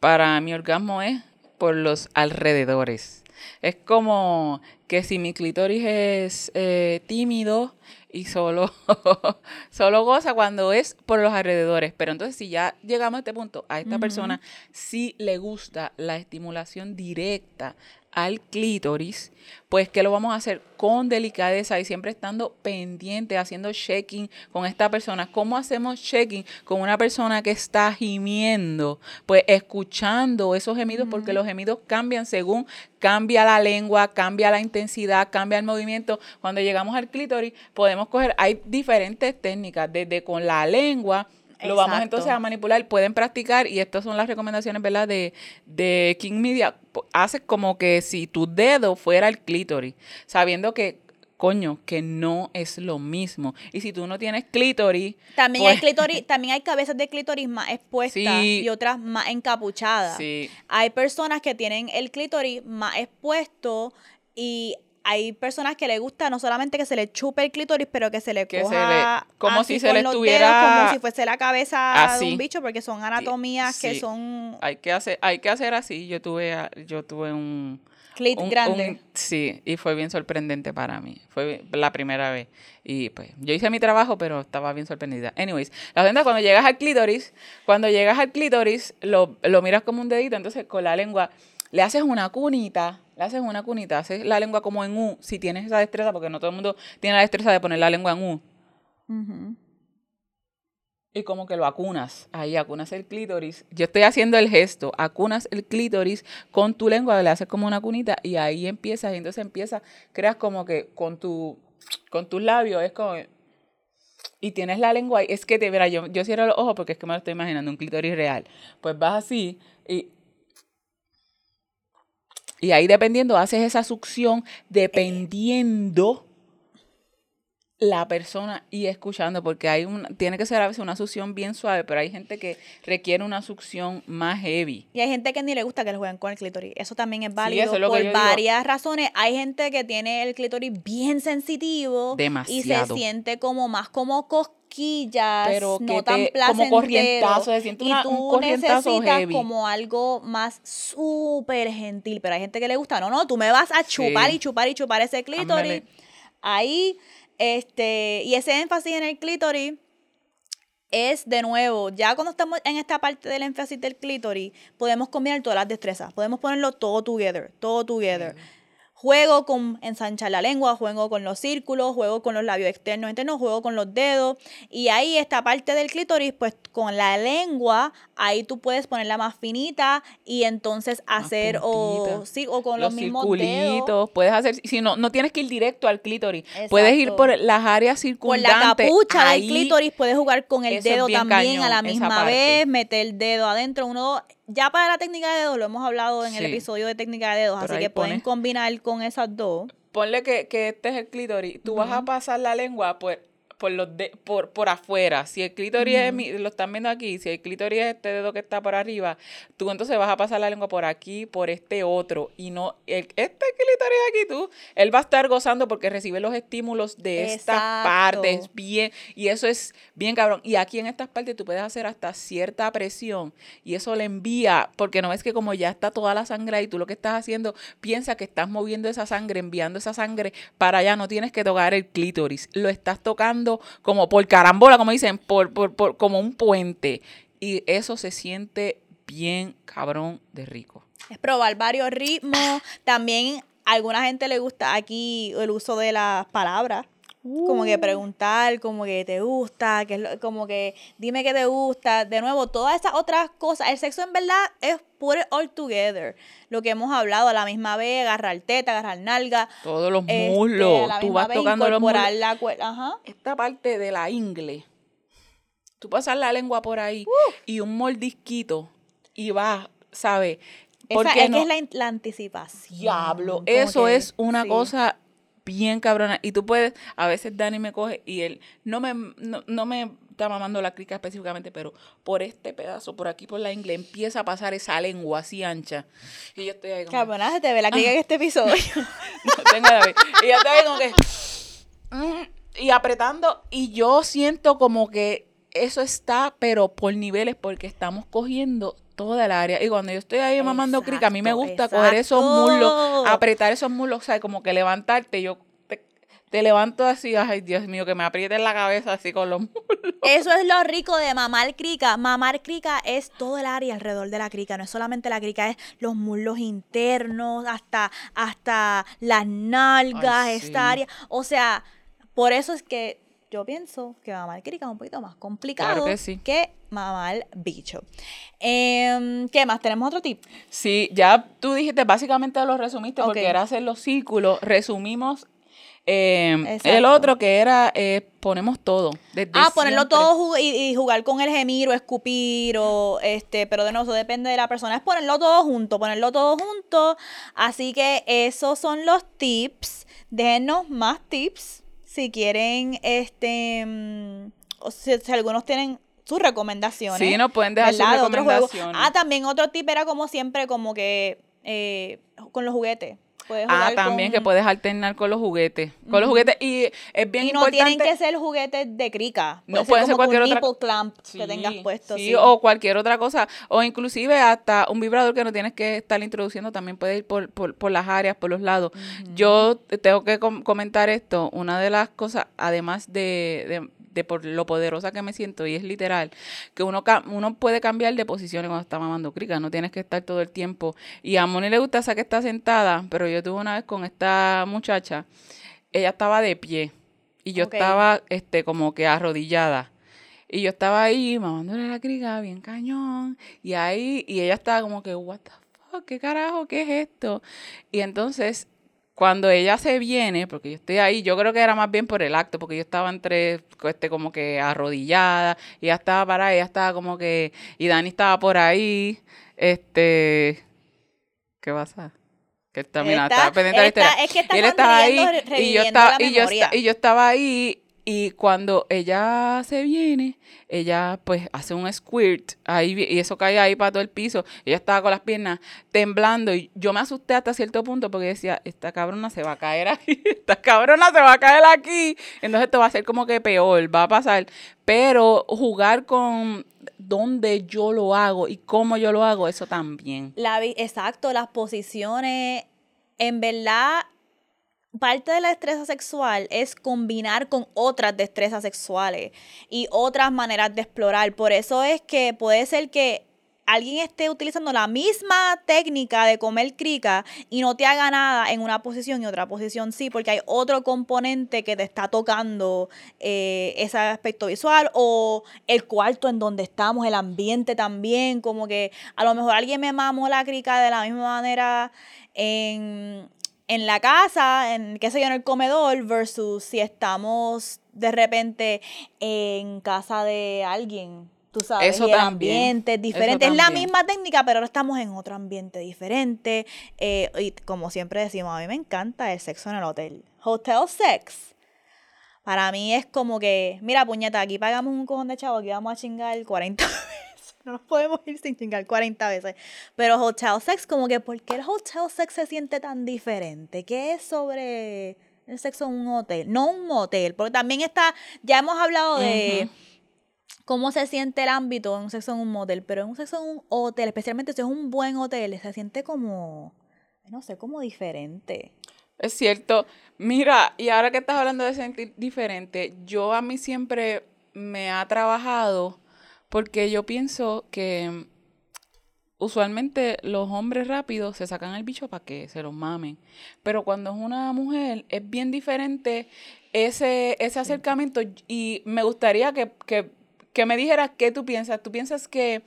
Para mi orgasmo es por los alrededores. Es como que si mi clítoris es eh, tímido, y solo, solo goza cuando es por los alrededores. Pero entonces si ya llegamos a este punto, a esta persona sí le gusta la estimulación directa al clítoris, pues que lo vamos a hacer con delicadeza y siempre estando pendiente, haciendo checking con esta persona. ¿Cómo hacemos checking con una persona que está gimiendo? Pues escuchando esos gemidos, porque los gemidos cambian según cambia la lengua, cambia la intensidad, cambia el movimiento. Cuando llegamos al clítoris, podemos coger, hay diferentes técnicas, desde con la lengua, lo vamos entonces a manipular. Pueden practicar, y estas son las recomendaciones, ¿verdad? De, de King Media. Hace como que si tu dedo fuera el clítoris, sabiendo que coño, que no es lo mismo. Y si tú no tienes clítoris. También hay pues clítoris, también hay cabezas de clítoris más expuestas y otras más encapuchadas. Sí. Hay personas que tienen el clítoris más expuesto y hay personas que le gusta no solamente que se le chupe el clítoris, pero que se le coja como si se le estuviera como si fuese la cabeza de un bicho, porque son anatomías que son hay que hacer hay que hacer así. Yo tuve yo tuve un clit grande. sí, y fue bien sorprendente para mí. Fue la primera vez. Y pues yo hice mi trabajo, pero estaba bien sorprendida. Anyways, la verdad cuando llegas al clítoris, cuando llegas al clítoris, lo, lo miras como un dedito, entonces con la lengua le haces una cunita le haces una cunita, haces la lengua como en U, si tienes esa destreza, porque no todo el mundo tiene la destreza de poner la lengua en U. Y como que lo acunas, ahí acunas el clítoris. Yo estoy haciendo el gesto, acunas el clítoris con tu lengua, le haces como una cunita y ahí empiezas, y entonces empiezas, creas como que con tu, con tus labios, es como y tienes la lengua, ahí, es que te verá, yo, yo cierro los ojos porque es que me lo estoy imaginando, un clítoris real. Pues vas así y. Y ahí dependiendo, haces esa succión dependiendo la persona y escuchando, porque hay un, tiene que ser a veces una succión bien suave, pero hay gente que requiere una succión más heavy. Y hay gente que ni le gusta que le jueguen con el clítoris. Eso también es válido es por digo. varias razones. Hay gente que tiene el clítoris bien sensitivo y se Demasiado. siente como más como cosquillas, Pero no que tan te- como placentero. corrientazo, se siente y una- tú un corrientazo necesitas heavy. como algo más súper gentil. Pero hay gente que le gusta, no, no, tú me vas a chupar Sí. y chupar y chupar ese clítoris. Ándale. Ahí, este, y ese énfasis en el clítoris es de nuevo, ya cuando estamos en esta parte del énfasis del clítoris, podemos combinar todas las destrezas, podemos ponerlo todo together, todo together. Juego con ensanchar la lengua, juego con los círculos, juego con los labios externos, internos, juego con los dedos. Y ahí esta parte del clítoris, pues con la lengua, ahí tú puedes ponerla más finita y entonces Más hacer o, sí, o con los los, mismos dedos. circulitos, puedes hacer, si no, no tienes que ir directo al clítoris, puedes ir por las áreas Con la circundantes. capucha ahí, del clítoris puedes jugar con el dedo también a la misma vez, meter el dedo adentro, uno ya para la técnica de dedos lo hemos hablado en el episodio de técnica de dedos, Pero así que pueden combinar con esas dos. Ponle que, que este es el clítoris. Tú vas a pasar la lengua por, por los de, por, por afuera. Si el clítoris es mi- lo están viendo aquí, si el clítoris es este dedo que está por arriba, tú entonces vas a pasar la lengua por aquí, por este otro. Y no, el, este clítoris aquí tú, él va a estar gozando porque recibe los estímulos de estas Exacto. partes bien. Y eso es bien cabrón. Y aquí en estas partes tú puedes hacer hasta cierta presión y eso le envía, porque no es que como ya está toda la sangre ahí, tú lo que estás haciendo, piensa que estás moviendo esa sangre, enviando esa sangre para allá, no tienes que tocar el clítoris, lo estás tocando como por carambola, como dicen, por, por, por- como un puente. Y eso se siente bien cabrón de rico. Es probar varios ritmos. También a alguna gente le gusta aquí el uso de las palabras. Como Uh. que preguntar, como que te gusta, que es lo- como que dime que te gusta. De nuevo, todas esas otras cosas. El sexo en verdad es put it all together. Lo que hemos hablado a la misma vez, agarrar teta, agarrar nalga. Todos los este, muslos, a la tú misma vas vez tocando los muslos. la Ajá. esta parte de la ingle, tú pasas la lengua por ahí y un mordisquito y vas, ¿sabes? Esa, Porque es no, que es la, la anticipación. diablo, eso que- es una sí. cosa bien cabrona. Y tú puedes, a veces Dani me coge y él no me, no, no me está mamando la crica específicamente, pero por este pedazo, por aquí por la ingle, empieza a pasar esa lengua así ancha. Y yo estoy ahí como, Cabrona, se te ve la crica en este episodio. no tengo la. Y yo estoy ahí como que. mm, Y apretando. Y yo siento como que eso está, pero por niveles, porque estamos cogiendo toda el área. Y cuando yo estoy ahí mamando crica, a mí me Exacto, gusta coger esos muslos, apretar esos muslos, ¿sabes? Como que levantarte. Yo te, te levanto así, ay Dios mío, que me aprieten la cabeza así con los muslos. Eso es lo rico de mamar crica. Mamar crica es todo el área alrededor de la crica. No es solamente la crica, es los muslos internos, hasta, hasta las nalgas, Ay, sí. esta área. O sea, por eso es que yo pienso que mamar crica es un poquito más complicado Claro que sí. que mamar bicho. Em, ¿Qué más? ¿Tenemos otro tip? Sí, ya tú dijiste, básicamente lo resumiste, porque era hacer los círculos. Resumimos eh, el otro que era eh, ponemos todo. Desde Ah, ponerlo siempre. todo y, y jugar con el gemir o escupir o este, pero de nuevo, eso depende de la persona. Es ponerlo todo junto, ponerlo todo junto. Así que esos son los tips. Déjenos más tips si quieren, este, mm, o si, si algunos tienen sus recomendaciones. Sí, nos pueden dejar sus ¿verdad? juegos. recomendaciones. Ah, también otro tip era como siempre, como que eh, con los juguetes. Puedes Ah, también con- que puedes alternar con los juguetes. Con los juguetes. Y es bien y no importante. tienen que ser juguetes de crica. No, pueden ser ser cualquier otra- clamp Sí, que tengas puesto. sí, sí. o cualquier otra cosa. O inclusive hasta un vibrador que no tienes que estar introduciendo también puede ir por, por, por las áreas, por los lados. Yo te tengo que com- comentar esto. Una de las cosas, además de, de, de por lo poderosa que me siento, y es literal, que uno, uno puede cambiar de posiciones cuando está mamando crica. No tienes que estar todo el tiempo. Y a Moni le gusta esa que está sentada, pero yo tuve una vez con esta muchacha, ella estaba de pie. Y yo estaba este como que arrodillada. Y yo estaba ahí mamándole la crica bien cañón. Y ahí, y ella estaba como que, what the fuck, qué carajo, qué es esto. Y entonces, cuando ella se viene, porque yo estoy ahí, yo creo que era más bien por el acto, porque yo estaba entre, este, como que arrodillada, y ella estaba para ella estaba como que, y Dani estaba por ahí, este, ¿qué pasa? Que está, mira, estaba pendiente de la historia. Es que está y él estaba ahí, y yo estaba, y yo, y yo estaba ahí, y cuando ella se viene, ella pues hace un squirt ahí y eso cae ahí para todo el piso. Ella estaba con las piernas temblando y yo me asusté hasta cierto punto porque decía, esta cabrona se va a caer aquí, esta cabrona se va a caer aquí. Entonces esto va a ser como que peor, va a pasar. Pero jugar con dónde yo lo hago y cómo yo lo hago, eso también. Exacto, las posiciones. En verdad, parte de la destreza sexual es combinar con otras destrezas sexuales y otras maneras de explorar. Por eso es que puede ser que alguien esté utilizando la misma técnica de comer crica y no te haga nada en una posición y otra posición sí, porque hay otro componente que te está tocando eh, ese aspecto visual o el cuarto en donde estamos, el ambiente también, como que a lo mejor alguien me mamó la crica de la misma manera en, en la casa, en qué sé yo, en el comedor, versus si estamos de repente en casa de alguien. Tú sabes, Eso y el ambiente es diferente. Es la misma técnica, pero ahora estamos en otro ambiente diferente. Eh, y como siempre decimos, a mí me encanta el sexo en el hotel. Hotel sex. Para mí es como que, mira, puñeta, aquí pagamos un cojón de chavo, aquí vamos a chingar 40 veces. No nos podemos ir sin chingar 40 veces. Pero hotel sex, como que, ¿por qué el hotel sex se siente tan diferente? ¿Qué es sobre el sexo en un hotel? No un motel, porque también está, ya hemos hablado de cómo se siente el ámbito en un sexo en un motel, pero en un sexo en un hotel, especialmente si es un buen hotel, se siente como, no sé, como diferente. Es cierto. Mira, y ahora que estás hablando de sentir diferente, yo a mí siempre me ha trabajado porque yo pienso que usualmente los hombres rápidos se sacan el bicho para que se los mamen. Pero cuando es una mujer es bien diferente ese, ese acercamiento y me gustaría que, que, que me dijeras qué tú piensas. ¿Tú piensas que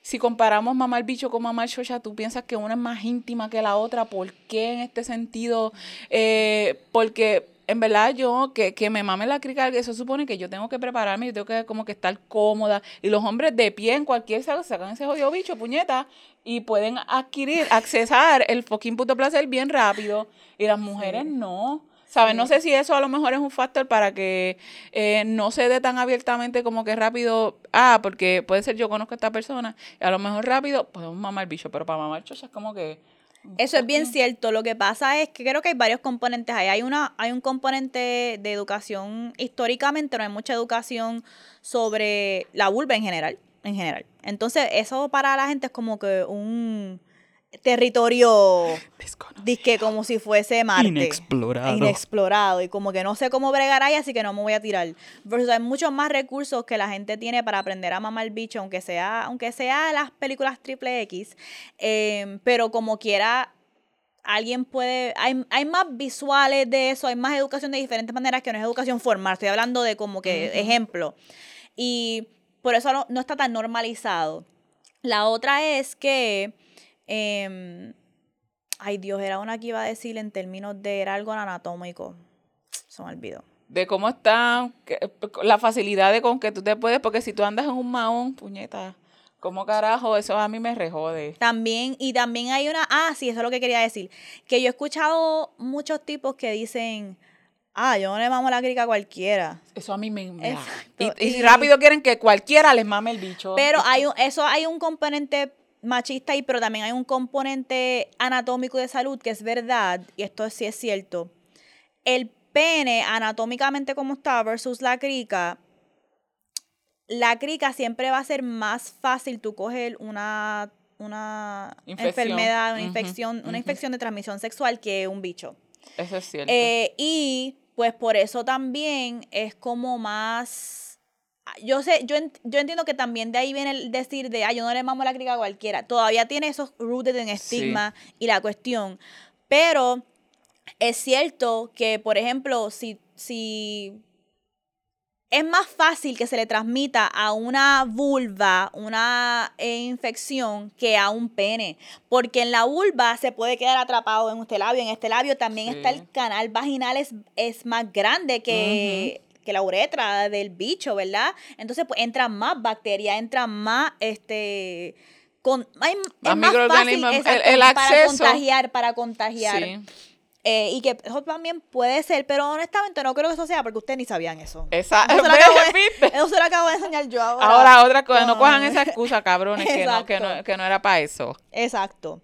si comparamos mamá el bicho con mamá el chocha, tú piensas que una es más íntima que la otra? ¿Por qué en este sentido? Eh, porque en verdad yo, que, que me mame la crica, eso supone que yo tengo que prepararme, yo tengo que como que estar cómoda. Y los hombres de pie en cualquier sala sacan ese jodido bicho, puñeta, y pueden adquirir, accesar el fucking puto placer bien rápido. Y las mujeres no. ¿Sabes? No sé si eso a lo mejor es un factor para que eh, no se dé tan abiertamente como que rápido. Ah, porque puede ser yo conozco a esta persona y a lo mejor rápido podemos mamar bicho, pero para mamar chocha es como que. Eso es bien cierto. Lo que pasa es que creo que hay varios componentes ahí. Hay una, hay un componente de educación históricamente, no hay mucha educación sobre la vulva en general, en general. Entonces, eso para la gente es como que un territorio Disque como si fuese Marte. Inexplorado. Inexplorado. Y como que no sé cómo bregar ahí, así que no me voy a tirar. Versus hay muchos más recursos que la gente tiene para aprender a mamar bicho, aunque sea, aunque sea las películas triple X. Eh, pero como quiera, alguien puede. Hay, hay más visuales de eso, hay más educación de diferentes maneras que no es educación formal. Estoy hablando de como que ejemplo. Y por eso no, no está tan normalizado. La otra es que. Em, ay Dios, era una que iba a decir en términos de. Era algo anatómico. Se me olvidó. De cómo está que- la facilidad de con que tú te puedes, porque si tú andas en un maón, puñeta, ¿cómo carajo? Eso a mí me rejode. También, y también hay una, ah, sí, eso es lo que quería decir, que yo he escuchado muchos tipos que dicen, ah, yo no le mamo la crica a cualquiera. Eso a mí me... y y- rápido quieren que cualquiera les mame el bicho. Pero hay un, eso hay un componente machista ahí, pero también hay un componente anatómico de salud que es verdad, y esto sí es cierto. El pene, anatómicamente como está, versus la crica, la crica siempre va a ser más fácil tú coger una, una Infección. enfermedad, una infección, una infección de transmisión sexual que un bicho. Eso es cierto. Eh, y pues por eso también es como más. Yo sé, yo, ent- yo entiendo que también de ahí viene el decir de, ah, yo no le mamo la crica a cualquiera. Todavía tiene esos rooted en estigma y la cuestión. Pero es cierto que, por ejemplo, si, si es más fácil que se le transmita a una vulva una eh, infección que a un pene. Porque en la vulva se puede quedar atrapado en este labio. En este labio también está el canal vaginal, es, es más grande que, que la uretra del bicho, ¿verdad? Entonces, pues entra más bacteria, entra más este. Con, hay- es Más fácil el- exacto, el para contagiar, para contagiar. Sí. Eh, y que eso también puede ser, pero honestamente no creo que eso sea porque ustedes ni sabían eso. Esa, Eso se lo acabo de- ¿Viste? Eso se lo acabo de enseñar yo ahora. Ahora otra cosa, no con- cojan esa excusa, cabrones, que no, que Exacto. no, que no era para eso. Exacto.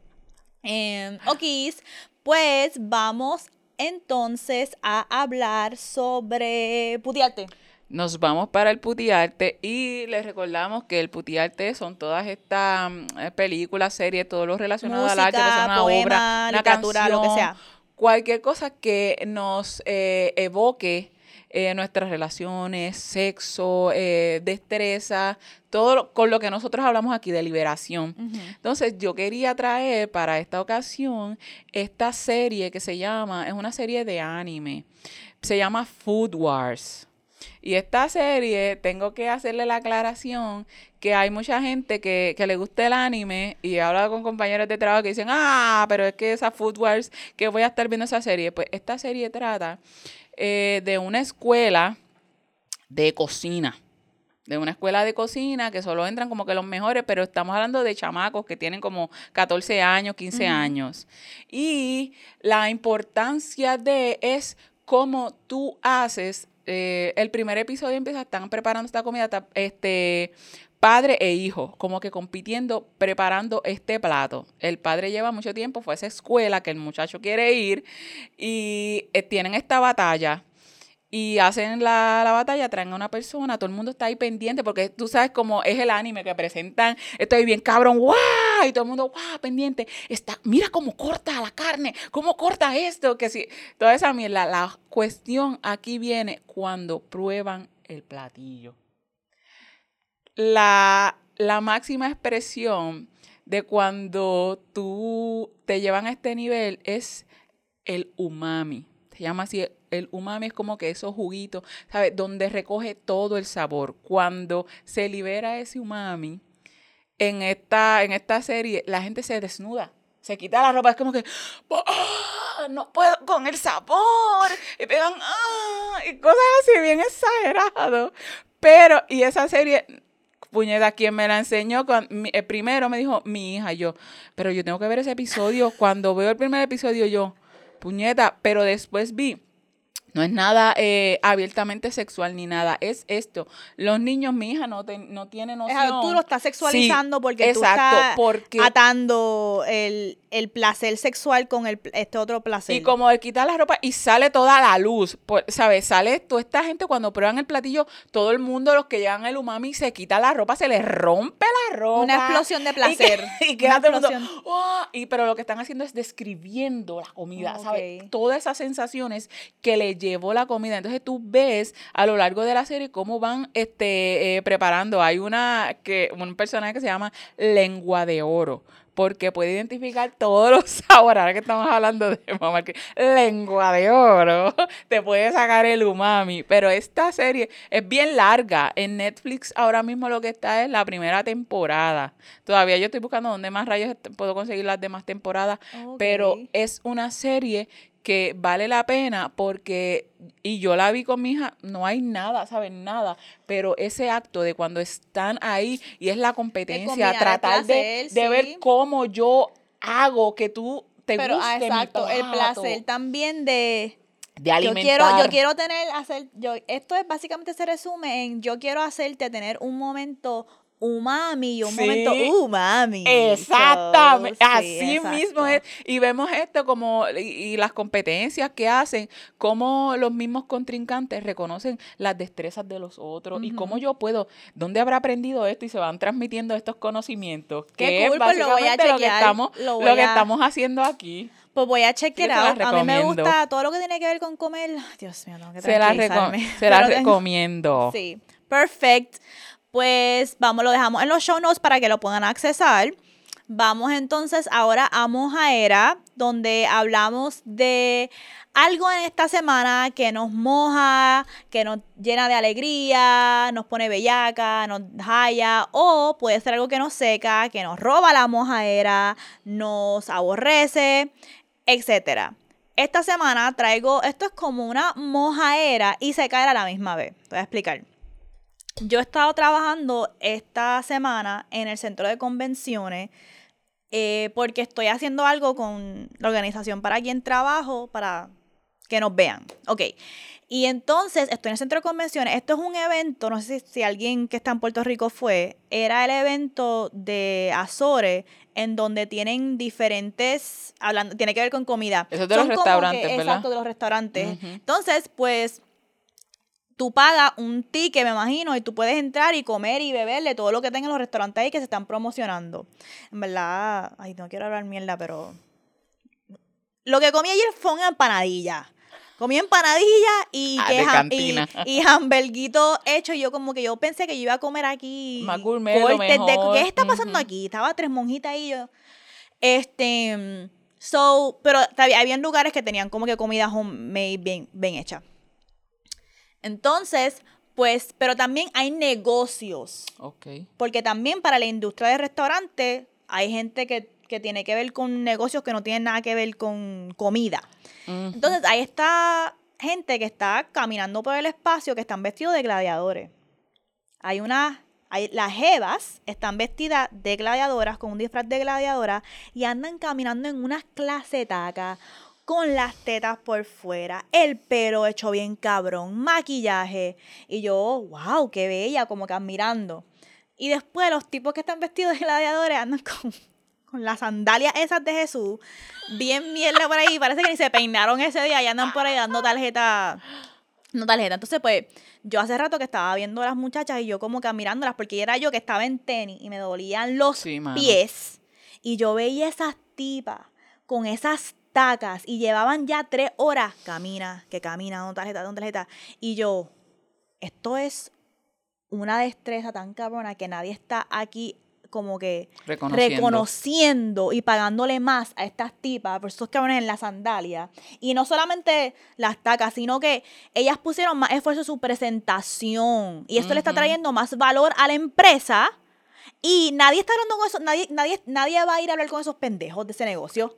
Eh, okis, pues vamos entonces a hablar sobre putearte. Nos vamos para el putiarte y les recordamos que el putiarte son todas estas mm, eh, películas, series, todo lo relacionado al arte, sea una obra, una literatura, lo que canción, sea. Cualquier cosa que nos eh, evoque eh, nuestras relaciones, sexo, eh, destreza, todo lo- con lo que nosotros hablamos aquí de liberación. Entonces yo quería traer para esta ocasión esta serie que se llama, es una serie de anime, se llama Food Wars. Y esta serie, tengo que hacerle la aclaración que hay mucha gente que, que le gusta el anime y he hablado con compañeros de trabajo que dicen, ah, pero es que esa Food Wars, que voy a estar viendo esa serie. Pues esta serie trata eh, de una escuela de cocina. De una escuela de cocina que solo entran como que los mejores, pero estamos hablando de chamacos que tienen como 14 años, 15 años. Y la importancia de es cómo tú haces. eh, el primer episodio empieza, están preparando esta comida, este padre e hijo, como que compitiendo, preparando este plato. El padre lleva mucho tiempo, fue a esa escuela que el muchacho quiere ir y eh, tienen esta batalla y hacen la, la batalla, traen a una persona, todo el mundo está ahí pendiente, porque tú sabes cómo es el anime que presentan, estoy bien cabrón, ¡guau! Y todo el mundo, ¡guau! Pendiente, está, mira cómo corta la carne, cómo corta esto, que sí, toda esa mierda. La cuestión aquí viene cuando prueban el platillo. La, la máxima expresión de cuando tú te llevan a este nivel es el umami. Se llama así, el umami es como que esos juguitos, ¿sabes? Donde recoge todo el sabor. Cuando se libera ese umami, en esta, en esta serie, la gente se desnuda. Se quita la ropa, es como que "Ah, no puedo con el sabor. Y pegan "Ah", y cosas así, bien exagerado. Pero, y esa serie, puñeta, quien me la enseñó, cuan- mi- eh, primero me dijo mi hija, yo, pero yo tengo que ver ese episodio. Cuando veo el primer episodio, yo, puñeta, pero después vi. No es nada eh, abiertamente sexual ni nada, es esto. Los niños, mi hija no, te- no tiene noción. tú lo estás sexualizando Sí, porque tú exacto, estás porque- atando el, el placer sexual con el, este otro placer. Y como él quita la ropa y sale toda la luz, pues, ¿sabes? Sale toda esta gente cuando prueban el platillo, todo el mundo, los que llegan el umami, se quita la ropa, se les rompe la ropa. Una explosión de Y que- placer. Y, queda todo el mundo, explosión. "Oh", y pero lo que están haciendo es describiendo la comida, ¿sabes? Todas esas sensaciones que le llevó la comida. Entonces tú ves a lo largo de la serie cómo van este, eh, preparando. Hay una que un personaje que se llama Lengua de Oro. Porque puede identificar todos los sabores. Ahora que estamos hablando de mamá, que lengua de oro. Te puede sacar el umami. Pero esta serie es bien larga. En Netflix ahora mismo lo que está es la primera temporada. Todavía yo estoy buscando dónde más rayos puedo conseguir las demás temporadas. Pero es una serie que vale la pena porque, y yo la vi con mi hija, no hay nada, ¿saben? Nada, pero ese acto de cuando están ahí y es la competencia, tratar de, ver cómo yo hago que tú te Pero, ah, mi exacto, el placer también de... de Yo alimentar. quiero, yo quiero tener, hacer, yo, esto es básicamente se resume en yo quiero hacerte tener un momento umami y un Sí. momento umami. Exactamente, So, así mismo es. Y vemos esto como, y, y las competencias que hacen, cómo los mismos contrincantes reconocen las destrezas de los otros y cómo yo puedo, ¿dónde habrá aprendido esto? Y se van transmitiendo estos conocimientos. Qué que cool, es pues lo voy a básicamente lo que chequear, estamos, lo que a- estamos haciendo aquí. Pues voy a Sí, out. A mí me gusta todo lo que tiene que ver con comer. Dios mío, tengo que Se reco- tranquilizarme. se tengo- recomiendo. Sí, perfect. Pues vamos, lo dejamos en los show notes para que lo puedan accesar. vamos entonces ahora a Mojaera, donde hablamos de algo en esta semana que nos moja, que nos llena de alegría, nos pone bellaca, nos jaya, o puede ser algo que nos seca, que nos roba la mojaera, nos aborrece, etc. Esta semana traigo, esto es como una mojaera y secaera a la misma vez. Te voy a explicar. Yo he estado trabajando esta semana en el centro de convenciones eh, porque estoy haciendo algo con la organización para quien trabajo, para que nos vean. Ok. Y entonces estoy en el centro de convenciones. Esto es un evento, no sé si, alguien que está en Puerto Rico fue, era el evento de Azores en donde tienen diferentes, hablando, tiene que ver con comida. Eso es de los restaurantes, ¿verdad? Exacto, de los restaurantes. Entonces, pues tú pagas un ticket, me imagino, y tú puedes entrar y comer y beberle todo lo que tengan los restaurantes ahí que se están promocionando. En verdad, ay, no quiero hablar mierda, pero lo que comí ayer fue una empanadilla. Comí empanadilla y, Ah, que jam- y, y hamburguito hecho. Y yo como que yo pensé que yo iba a comer aquí. Más gourmet, lo cortes de- mejor. ¿Qué está pasando aquí? Estaba tres monjitas y yo. Este. So, pero había, lugares que tenían como que comida homemade bien, bien hecha. Entonces, pues, pero también hay negocios. Ok. Porque también para la industria de restaurantes hay gente que, que tiene que ver con negocios que no tienen nada que ver con comida. Entonces, ahí está gente que está caminando por el espacio que están vestidos de gladiadores. Hay unas, hay, las jevas están vestidas de gladiadoras con un disfraz de gladiadora y andan caminando en unas clasetacas con las tetas por fuera, el pelo hecho bien cabrón, maquillaje. Y yo, wow, qué bella, como que admirando. Y después los tipos que están vestidos de gladiadores andan con, con las sandalias esas de Jesús, bien mierda por ahí. Parece que ni se peinaron ese día y andan por ahí dando tarjeta. No tarjeta. Entonces, pues, yo hace rato que estaba viendo a las muchachas y yo como que admirándolas porque era yo que estaba en tenis y me dolían los Sí, pies. Y yo veía esas tipas con esas tacas y llevaban ya tres horas. Camina, que camina, dando tarjeta, dando tarjeta. Y yo, esto es una destreza tan cabrona que nadie está aquí como que Reconociendo. reconociendo y pagándole más a estas tipas por esos cabrones en la sandalia. Y no solamente las tacas, sino que ellas pusieron más esfuerzo en su presentación. Y esto le está trayendo más valor a la empresa. Y nadie está hablando con eso, nadie, nadie, nadie va a ir a hablar con esos pendejos de ese negocio.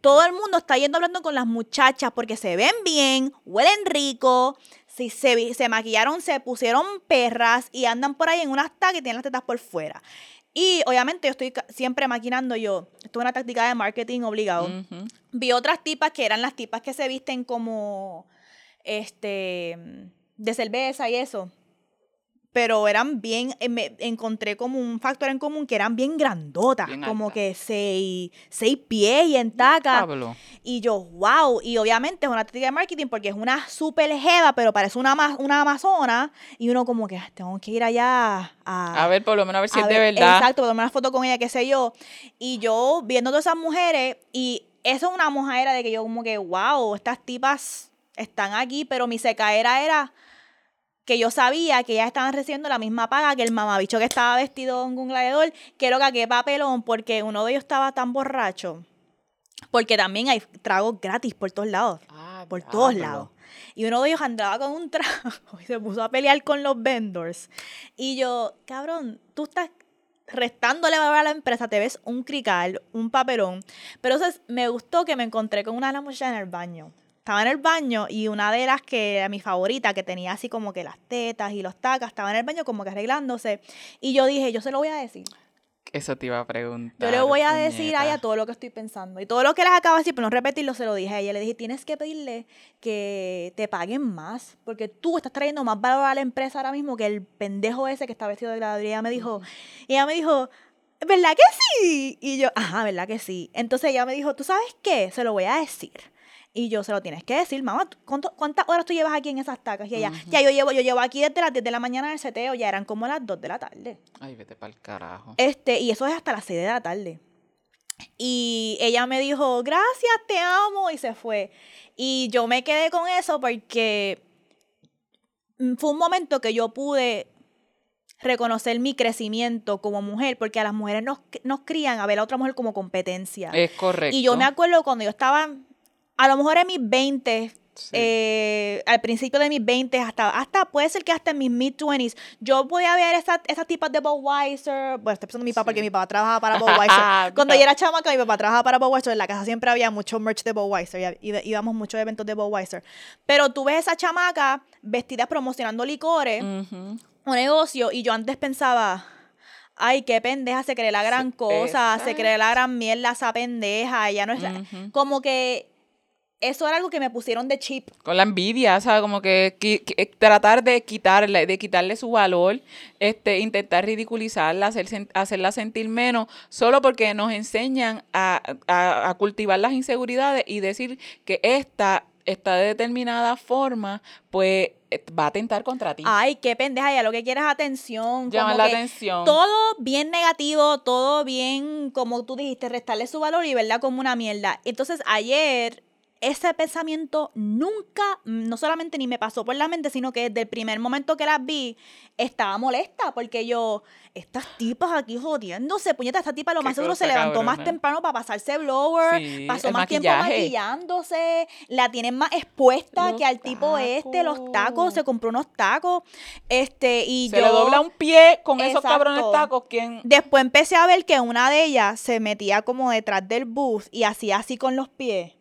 Todo el mundo está yendo hablando con las muchachas porque se ven bien, huelen rico, si se, se maquillaron, se pusieron perras y andan por ahí en unas tacas y tienen las tetas por fuera. Y obviamente yo estoy siempre maquinando yo. Esto es una táctica de marketing obligado. Vi otras tipas que eran las tipas que se visten como este de cerveza y eso. Pero eran bien, eh, me encontré como un factor en común que eran bien grandotas, Bien como que seis, seis pies y en taca. Pablo. Y yo, wow. Y obviamente es una táctica de marketing porque es una super jeva, pero parece una, una amazona. Y uno como que "Ah, tengo que ir allá a, A ver, por lo menos a ver si a es de ver, verdad. Exacto, tomar una foto con ella, qué sé yo. Y yo viendo todas esas mujeres, y eso es una mojadera de que yo como que, wow, estas tipas están aquí, pero mi secaera era que yo sabía que ellas estaban recibiendo la misma paga que el mamabicho que estaba vestido en un gladiador, que lo que papelón, porque uno de ellos estaba tan borracho. Porque también hay tragos gratis por todos lados Ah, por todos lados. Y uno de ellos andaba con un trago y se puso a pelear con los vendors. Y yo, cabrón, tú estás restándole valor a la empresa, te ves un crical, un papelón. Pero entonces me gustó que me encontré con una de las muchachas en el baño. Estaba en el baño y una de las que era mi favorita, que tenía así como que las tetas y los tacas, estaba en el baño como que arreglándose. Y yo dije, yo se lo voy a decir. Eso te iba a preguntar. Yo le voy a decir a ella todo lo que estoy pensando. Y todo lo que les acabo de decir, pero no repetirlo, se lo dije a ella. Le dije, tienes que pedirle que te paguen más, porque tú estás trayendo más valor a la empresa ahora mismo que el pendejo ese que está vestido de gladiador. Y ella me dijo, y ella me dijo, ¿verdad que sí? Y yo, ajá, ¿verdad que sí? Entonces ella me dijo, ¿tú sabes qué? Se lo voy a decir. Y yo, se lo tienes que decir, mamá, ¿tú- cuánto- ¿cuántas horas tú llevas aquí en esas tacas? Y ella, ya yo llevo, yo llevo aquí desde las 10 de la mañana en el seteo, ya eran como las 2 de la tarde. Ay, vete para el carajo. Este, y eso es hasta las 6 de la tarde. Y ella me dijo, gracias, te amo, y se fue. Y yo me quedé con eso porque mm, fue un momento que yo pude reconocer mi crecimiento como mujer, porque a las mujeres nos, nos crían a ver a otra mujer como competencia. Es correcto. Y yo me acuerdo cuando yo estaba, a lo mejor en mis 20, Sí. eh, al principio de mis 20, hasta, hasta puede ser que hasta en mis mid-20s, yo podía ver esas, esas tipas de Budweiser. Bueno, estoy pensando en mi papá porque mi papá trabajaba para Budweiser. Cuando yo era chamaca, mi papá trabajaba para Budweiser. En la casa siempre había mucho merch de Budweiser y íbamos muchos eventos de Budweiser. Pero tú ves esa chamaca vestida promocionando licores, Ujú. un negocio, y yo antes pensaba. Ay, qué pendeja, se cree la gran cosa, se cree la gran mierda esa pendeja, ella no es... Como que eso era algo que me pusieron de chip. Con la envidia, ¿sabes? Como que, qui- tratar de quitarle, de quitarle su valor, este, intentar ridiculizarla, hacer, hacerla sentir menos, solo porque nos enseñan a, a- a cultivar las inseguridades y decir que esta está de determinada forma, pues eh, va a atentar contra ti. Ay, qué pendeja, ya lo que quieres es atención. Llamar como la atención. Todo bien negativo, todo bien, como tú dijiste, restarle su valor y verla como una mierda. Entonces, ayer, ese pensamiento nunca, no solamente ni me pasó por la mente, sino que desde el primer momento que las vi, estaba molesta, porque yo, estas tipas aquí jodiéndose, puñeta, esta tipa lo más seguro se levantó más temprano para pasarse blower, Sí, pasó más tiempo maquillándose, la tienen más expuesta Los que al tipo este, los tacos. se compró unos tacos, este, y Se yo... le dobla un pie con esos cabrones tacos. ¿Quién? Después empecé a ver que una de ellas se metía como detrás del booth y hacía así con los pies.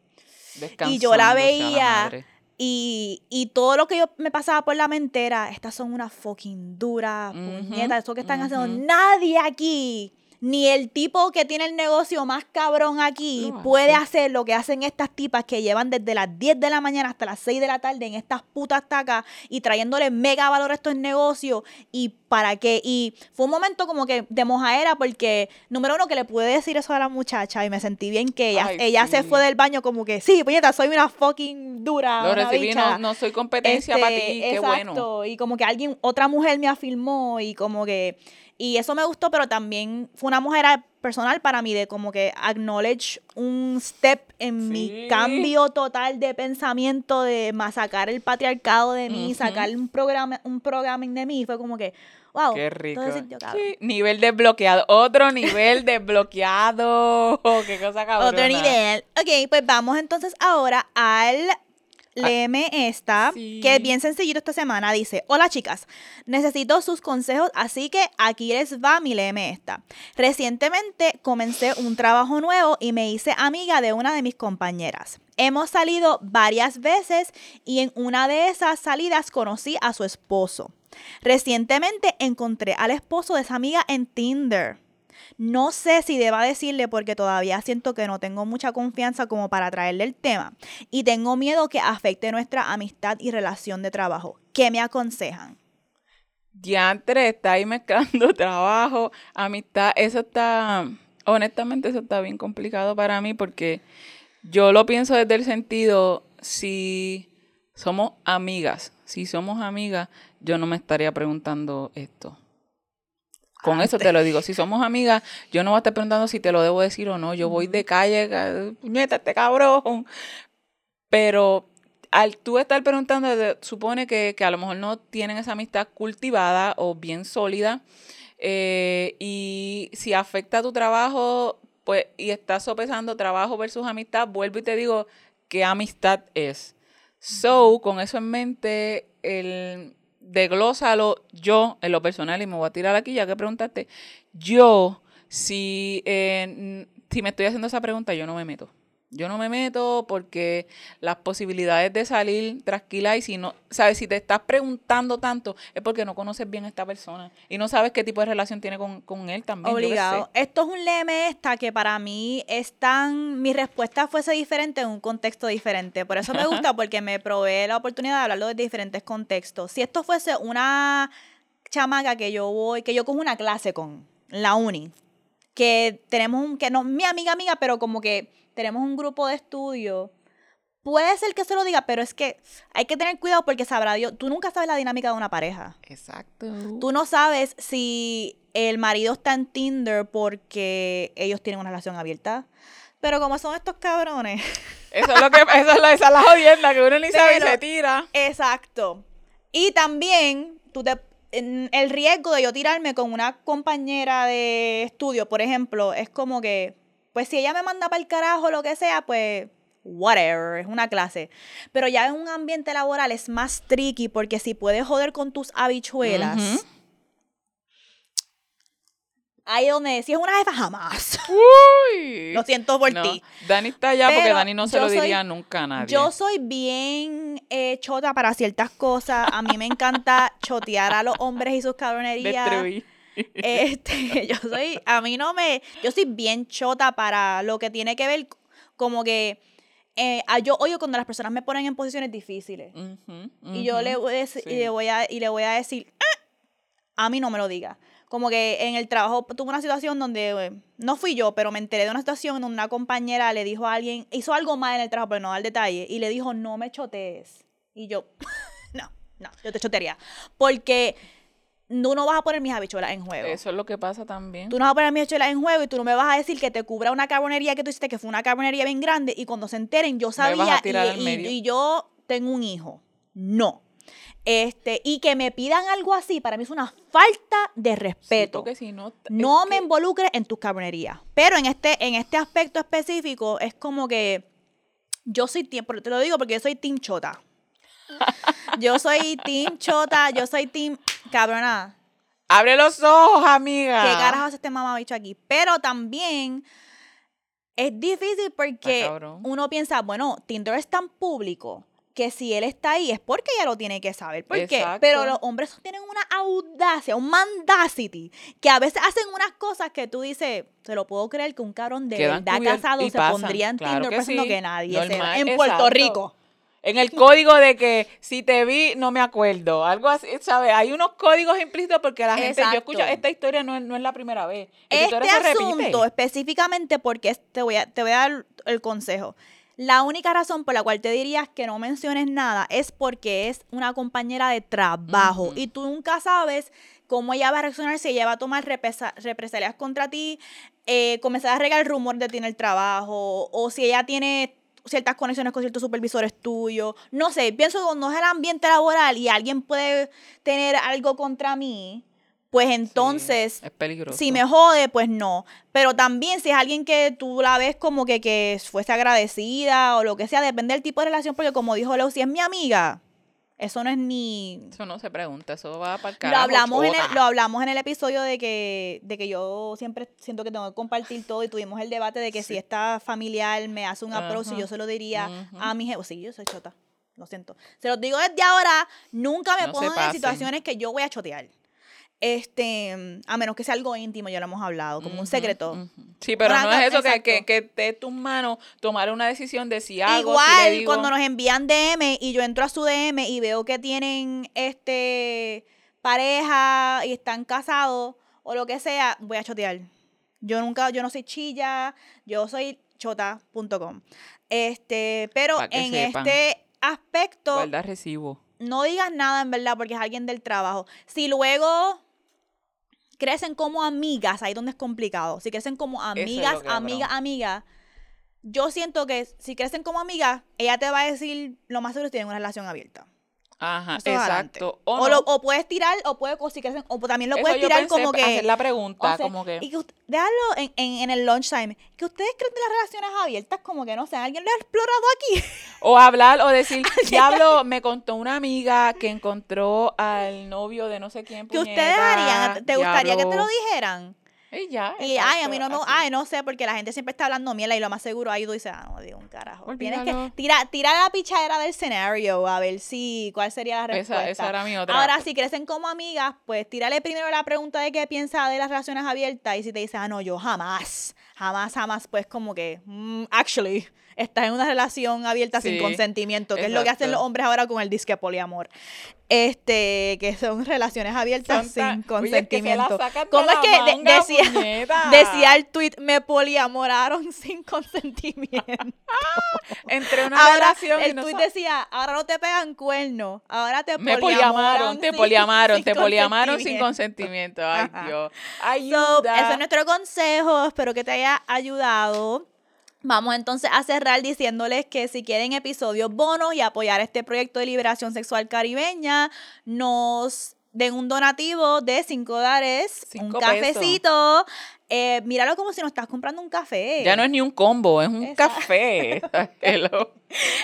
Y yo la veía y, y todo lo que yo me pasaba por la mente era, estas son unas fucking duras, puñetas, eso que están haciendo. Nadie aquí, ni el tipo que tiene el negocio más cabrón aquí, puede hace. hacer lo que hacen estas tipas que llevan desde las 10 de la mañana hasta las 6 de la tarde en estas putas tacas y trayéndole mega valor a estos negocios. ¿Y para qué? Y fue un momento como que de mojaera porque, número uno, que le pude decir eso a la muchacha y me sentí bien que ella, Ay, ella se fue del baño como que, sí, puñeta, soy una fucking dura. Lo recibí, bicha". no, no soy competencia Este, para ti, qué bueno. exacto, Y como que alguien, otra mujer me afirmó y como que, y eso me gustó, pero también fue una mujer personal para mí de como que acknowledge un step en mi cambio total de pensamiento de masacar el patriarcado de mí, sacar un programa, un programming de mí, fue como que, wow, Qué rico. sitio. Sí, nivel desbloqueado. Otro nivel desbloqueado. Qué cosa cabrona. Otro nivel. Ok, pues vamos entonces ahora al Léeme esta, Ah, sí. que es bien sencillito esta semana. Dice, hola chicas, necesito sus consejos, así que aquí les va mi Léeme esta. Recientemente comencé un trabajo nuevo y me hice amiga de una de mis compañeras. Hemos salido varias veces y en una de esas salidas conocí a su esposo. Recientemente encontré al esposo de esa amiga en Tinder. No sé si deba decirle porque todavía siento que no tengo mucha confianza como para traerle el tema y tengo miedo que afecte nuestra amistad y relación de trabajo. ¿Qué me aconsejan? Diantre, está ahí mezclando trabajo, amistad. Eso está, honestamente, eso está bien complicado para mí porque yo lo pienso desde el sentido, si somos amigas, si somos amigas, yo no me estaría preguntando esto. Con eso te lo digo, si somos amigas, yo no voy a estar preguntando si te lo debo decir o no. Yo voy de calle, ca- puñeta, este cabrón. Pero al tú estar preguntando, supone que, que a lo mejor no tienen esa amistad cultivada o bien sólida. eh, y si afecta tu trabajo, pues, y estás sopesando trabajo versus amistad, vuelvo y te digo qué amistad es. So, con eso en mente, el desglósalo yo en lo personal, y me voy a tirar aquí ya que preguntaste. Yo, si, eh, si me estoy haciendo esa pregunta, yo no me meto. Yo no me meto porque las posibilidades de salir tranquila y si no, sabes, si te estás preguntando tanto es porque no conoces bien a esta persona y no sabes qué tipo de relación tiene con, con él también. Obligado. Esto es un leme esta que para mí es tan... Mi respuesta fuese diferente en un contexto diferente. Por eso me gusta porque me provee la oportunidad de hablarlo desde diferentes contextos. Si esto fuese una chamaca que yo voy, que yo cojo una clase con la uni, que tenemos un, que no, mi amiga amiga, pero como que tenemos un grupo de estudio, puede ser que se lo diga, pero es que hay que tener cuidado porque sabrá Dios, tú nunca sabes la dinámica de una pareja. Exacto. Tú no sabes si el marido está en Tinder porque ellos tienen una relación abierta. Pero como son estos cabrones. Eso es lo que, eso es, lo, esa es la jodienda que uno ni sabe y Pero- se tira. Exacto. Y también, tú te, el riesgo de yo tirarme con una compañera de estudio, por ejemplo, es como que, pues si ella me manda para el carajo lo que sea, pues whatever, es una clase. Pero ya en un ambiente laboral es más tricky porque si puedes joder con tus habichuelas, ahí donde, si es una jefa, jamás. Uy. Lo siento por No, ti. Dani está allá porque Dani no se lo soy- diría nunca a nadie. Yo soy bien eh, chota para ciertas cosas. A mí me encanta chotear a los hombres y sus cabronerías. Destruí. Este, yo soy, a mí no me, yo soy bien chota para lo que tiene que ver como que eh, yo odio cuando las personas me ponen en posiciones difíciles. Ujú, Y yo le voy a decir, y sí. le voy a, y le voy a decir, "Ah", a mí no me lo diga. Como que en el trabajo tuve una situación donde, eh, no fui yo, pero me enteré de una situación donde una compañera le dijo a alguien, hizo algo mal en el trabajo, pero no da el detalle, y le dijo, no me chotees. Y yo, no, no, yo te chotearía. Porque tú no vas a poner mis habichuelas en juego. Eso es lo que pasa también. Tú no vas a poner mis habichuelas en juego y tú no me vas a decir que te cubra una carbonería que tú hiciste, que fue una carbonería bien grande, y cuando se enteren, yo sabía y, yo tengo un hijo. No. Este, y que me pidan algo así, para mí es una falta de Sí, respeto. porque si no, me que- involucres en tus carbonerías. Pero en este, en este aspecto específico, es como que yo soy te lo digo porque yo soy team chota. yo soy team chota, yo soy team cabrona. Abre los ojos, amiga. ¿Qué carajo hace este mamabicho aquí? Pero también es difícil porque uno piensa, bueno, Tinder es tan público que si él está ahí es porque ella lo tiene que saber. ¿Por qué? Pero los hombres tienen una audacia, un mandacity, que a veces hacen unas cosas que tú dices, te lo puedo creer que un cabrón de Quedan verdad casado se pondría en Claro Tinder que pensando sí. que nadie se En Puerto exacto. Rico. En el código de que si te vi, no me acuerdo. Algo así, ¿sabes? Hay unos códigos implícitos porque la gente, yo escucho, esta historia no es, no es la primera vez. Este asunto específicamente porque te voy, a, te voy a dar el consejo. La única razón por la cual te dirías que no menciones nada es porque es una compañera de trabajo y tú nunca sabes cómo ella va a reaccionar, si ella va a tomar represa- represalias contra ti, eh, comenzar a regar rumor de ti en el trabajo o si ella tiene ciertas conexiones con ciertos supervisores tuyos. No sé, pienso que cuando es el ambiente laboral y alguien puede tener algo contra mí, pues entonces es peligroso. si me jode, pues no. Pero también si es alguien que tú la ves como que, que fuese agradecida o lo que sea, depende del tipo de relación, porque como dijo Leo, si es mi amiga, eso no es ni... Eso no se pregunta, eso va para el Lo hablamos, en el, lo hablamos en el episodio de que, de que yo siempre siento que tengo que compartir todo y tuvimos el debate de que si esta familiar me hace un approach y Ajá. yo se lo diría a mi jefe. Sí, yo soy chota, lo siento. Se los digo desde ahora, nunca me No se pongan en situaciones que yo voy a chotear. Este, a menos que sea algo íntimo, ya lo hemos hablado, como un secreto. Sí, pero Una no es eso que, que, que esté en tus manos tomar una decisión de si hago, Igual, si le digo. cuando nos envían DM y yo entro a su DM y veo que tienen este pareja y están casados o lo que sea, voy a chotear. Yo nunca, yo no soy chilla, yo soy chota.com. Este, pero en sepan. este aspecto, Guarda recibo. no digas nada en verdad porque es alguien del trabajo. Si luego crecen como amigas, ahí donde es complicado. Si crecen como es amigas, cabrón. amigas, amigas, yo siento que si crecen como amigas, ella te va a decir lo más seguro es que tienen una relación abierta. Ajá, Eso exacto. O, O, no. lo- o puedes tirar, o puedes, o si o también lo Eso puedes yo tirar pensé, como que. hacer la pregunta, o sea, como que... Y que déjalo en, en, en el lunchtime. Que ustedes creen de las relaciones abiertas, como que no sé, alguien lo ha explorado aquí. O hablar o decir, diablo, me contó una amiga que encontró al novio de no sé quién. que ustedes harían. ¿Te gustaría que te lo diablo". dijeran? Y ya. Y ay, a mí no me, así. ay, no sé, porque la gente siempre está hablando mierda y lo más seguro ahí tú dices, ah, no digo un carajo. Tienes que tirar tira la pichadera del escenario a ver si cuál sería la respuesta. Esa, esa era mi otra. Ahora, si crecen como amigas, pues tírale primero la pregunta de qué piensa de las relaciones abiertas y si te dice, ah, no, yo jamás, jamás, jamás, pues como que, mm, actually, estás en una relación abierta sin consentimiento, que es lo que hacen los hombres ahora con el disque poliamor. Este, que son relaciones abiertas sin Oye, que consentimiento. ¿Cómo es que de- decía, puñeta? decía el tweet, me poliamoraron sin consentimiento? Entre una ahora, relación y el no tweet decía, ahora no te pegan cuernos, ahora te Me poliamaron, te poliamaron, te poliamaron sin consentimiento. Ay. Dios. So, Ayuda. ese es nuestro consejo, espero que te haya ayudado. Vamos entonces a cerrar diciéndoles que si quieren episodios bonos y apoyar este proyecto de liberación sexual caribeña, nos den un donativo de 5 dólares, un cafecito. Eh, míralo como si nos estás comprando un café. Ya no es ni un combo, es un Exacto. café.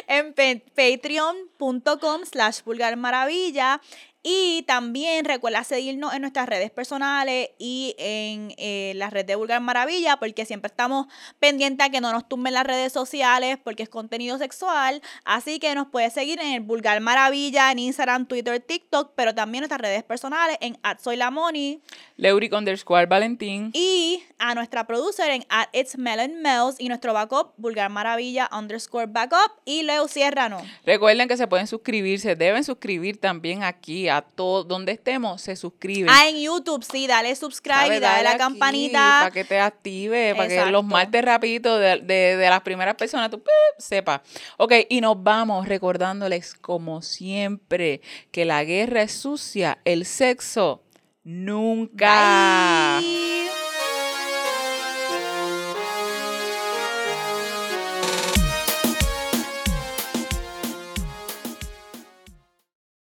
En patreon.com slash vulgar maravilla y también recuerda seguirnos en nuestras redes personales y en eh, la red de Vulgar Maravilla porque siempre estamos pendientes a que no nos tumben las redes sociales porque es contenido sexual. Así que nos puedes seguir en el Vulgar Maravilla, en Instagram, Twitter, TikTok, pero también nuestras redes personales en @soylamoni Leuric underscore Valentín. y a nuestra producer en at It's Melon Mel's y nuestro backup Vulgar Maravilla underscore backup y Leo Ciérrano. Recuerden que se pueden suscribir, se deben suscribir también aquí a todo donde estemos, se suscriben. Ah, en YouTube, sí, dale subscribe y dale la campanita. Para que te active, para que los martes rapidito de, de- de las primeras personas tú pip, sepa. Ok, y nos vamos recordándoles como siempre que la guerra es sucia, el sexo nunca.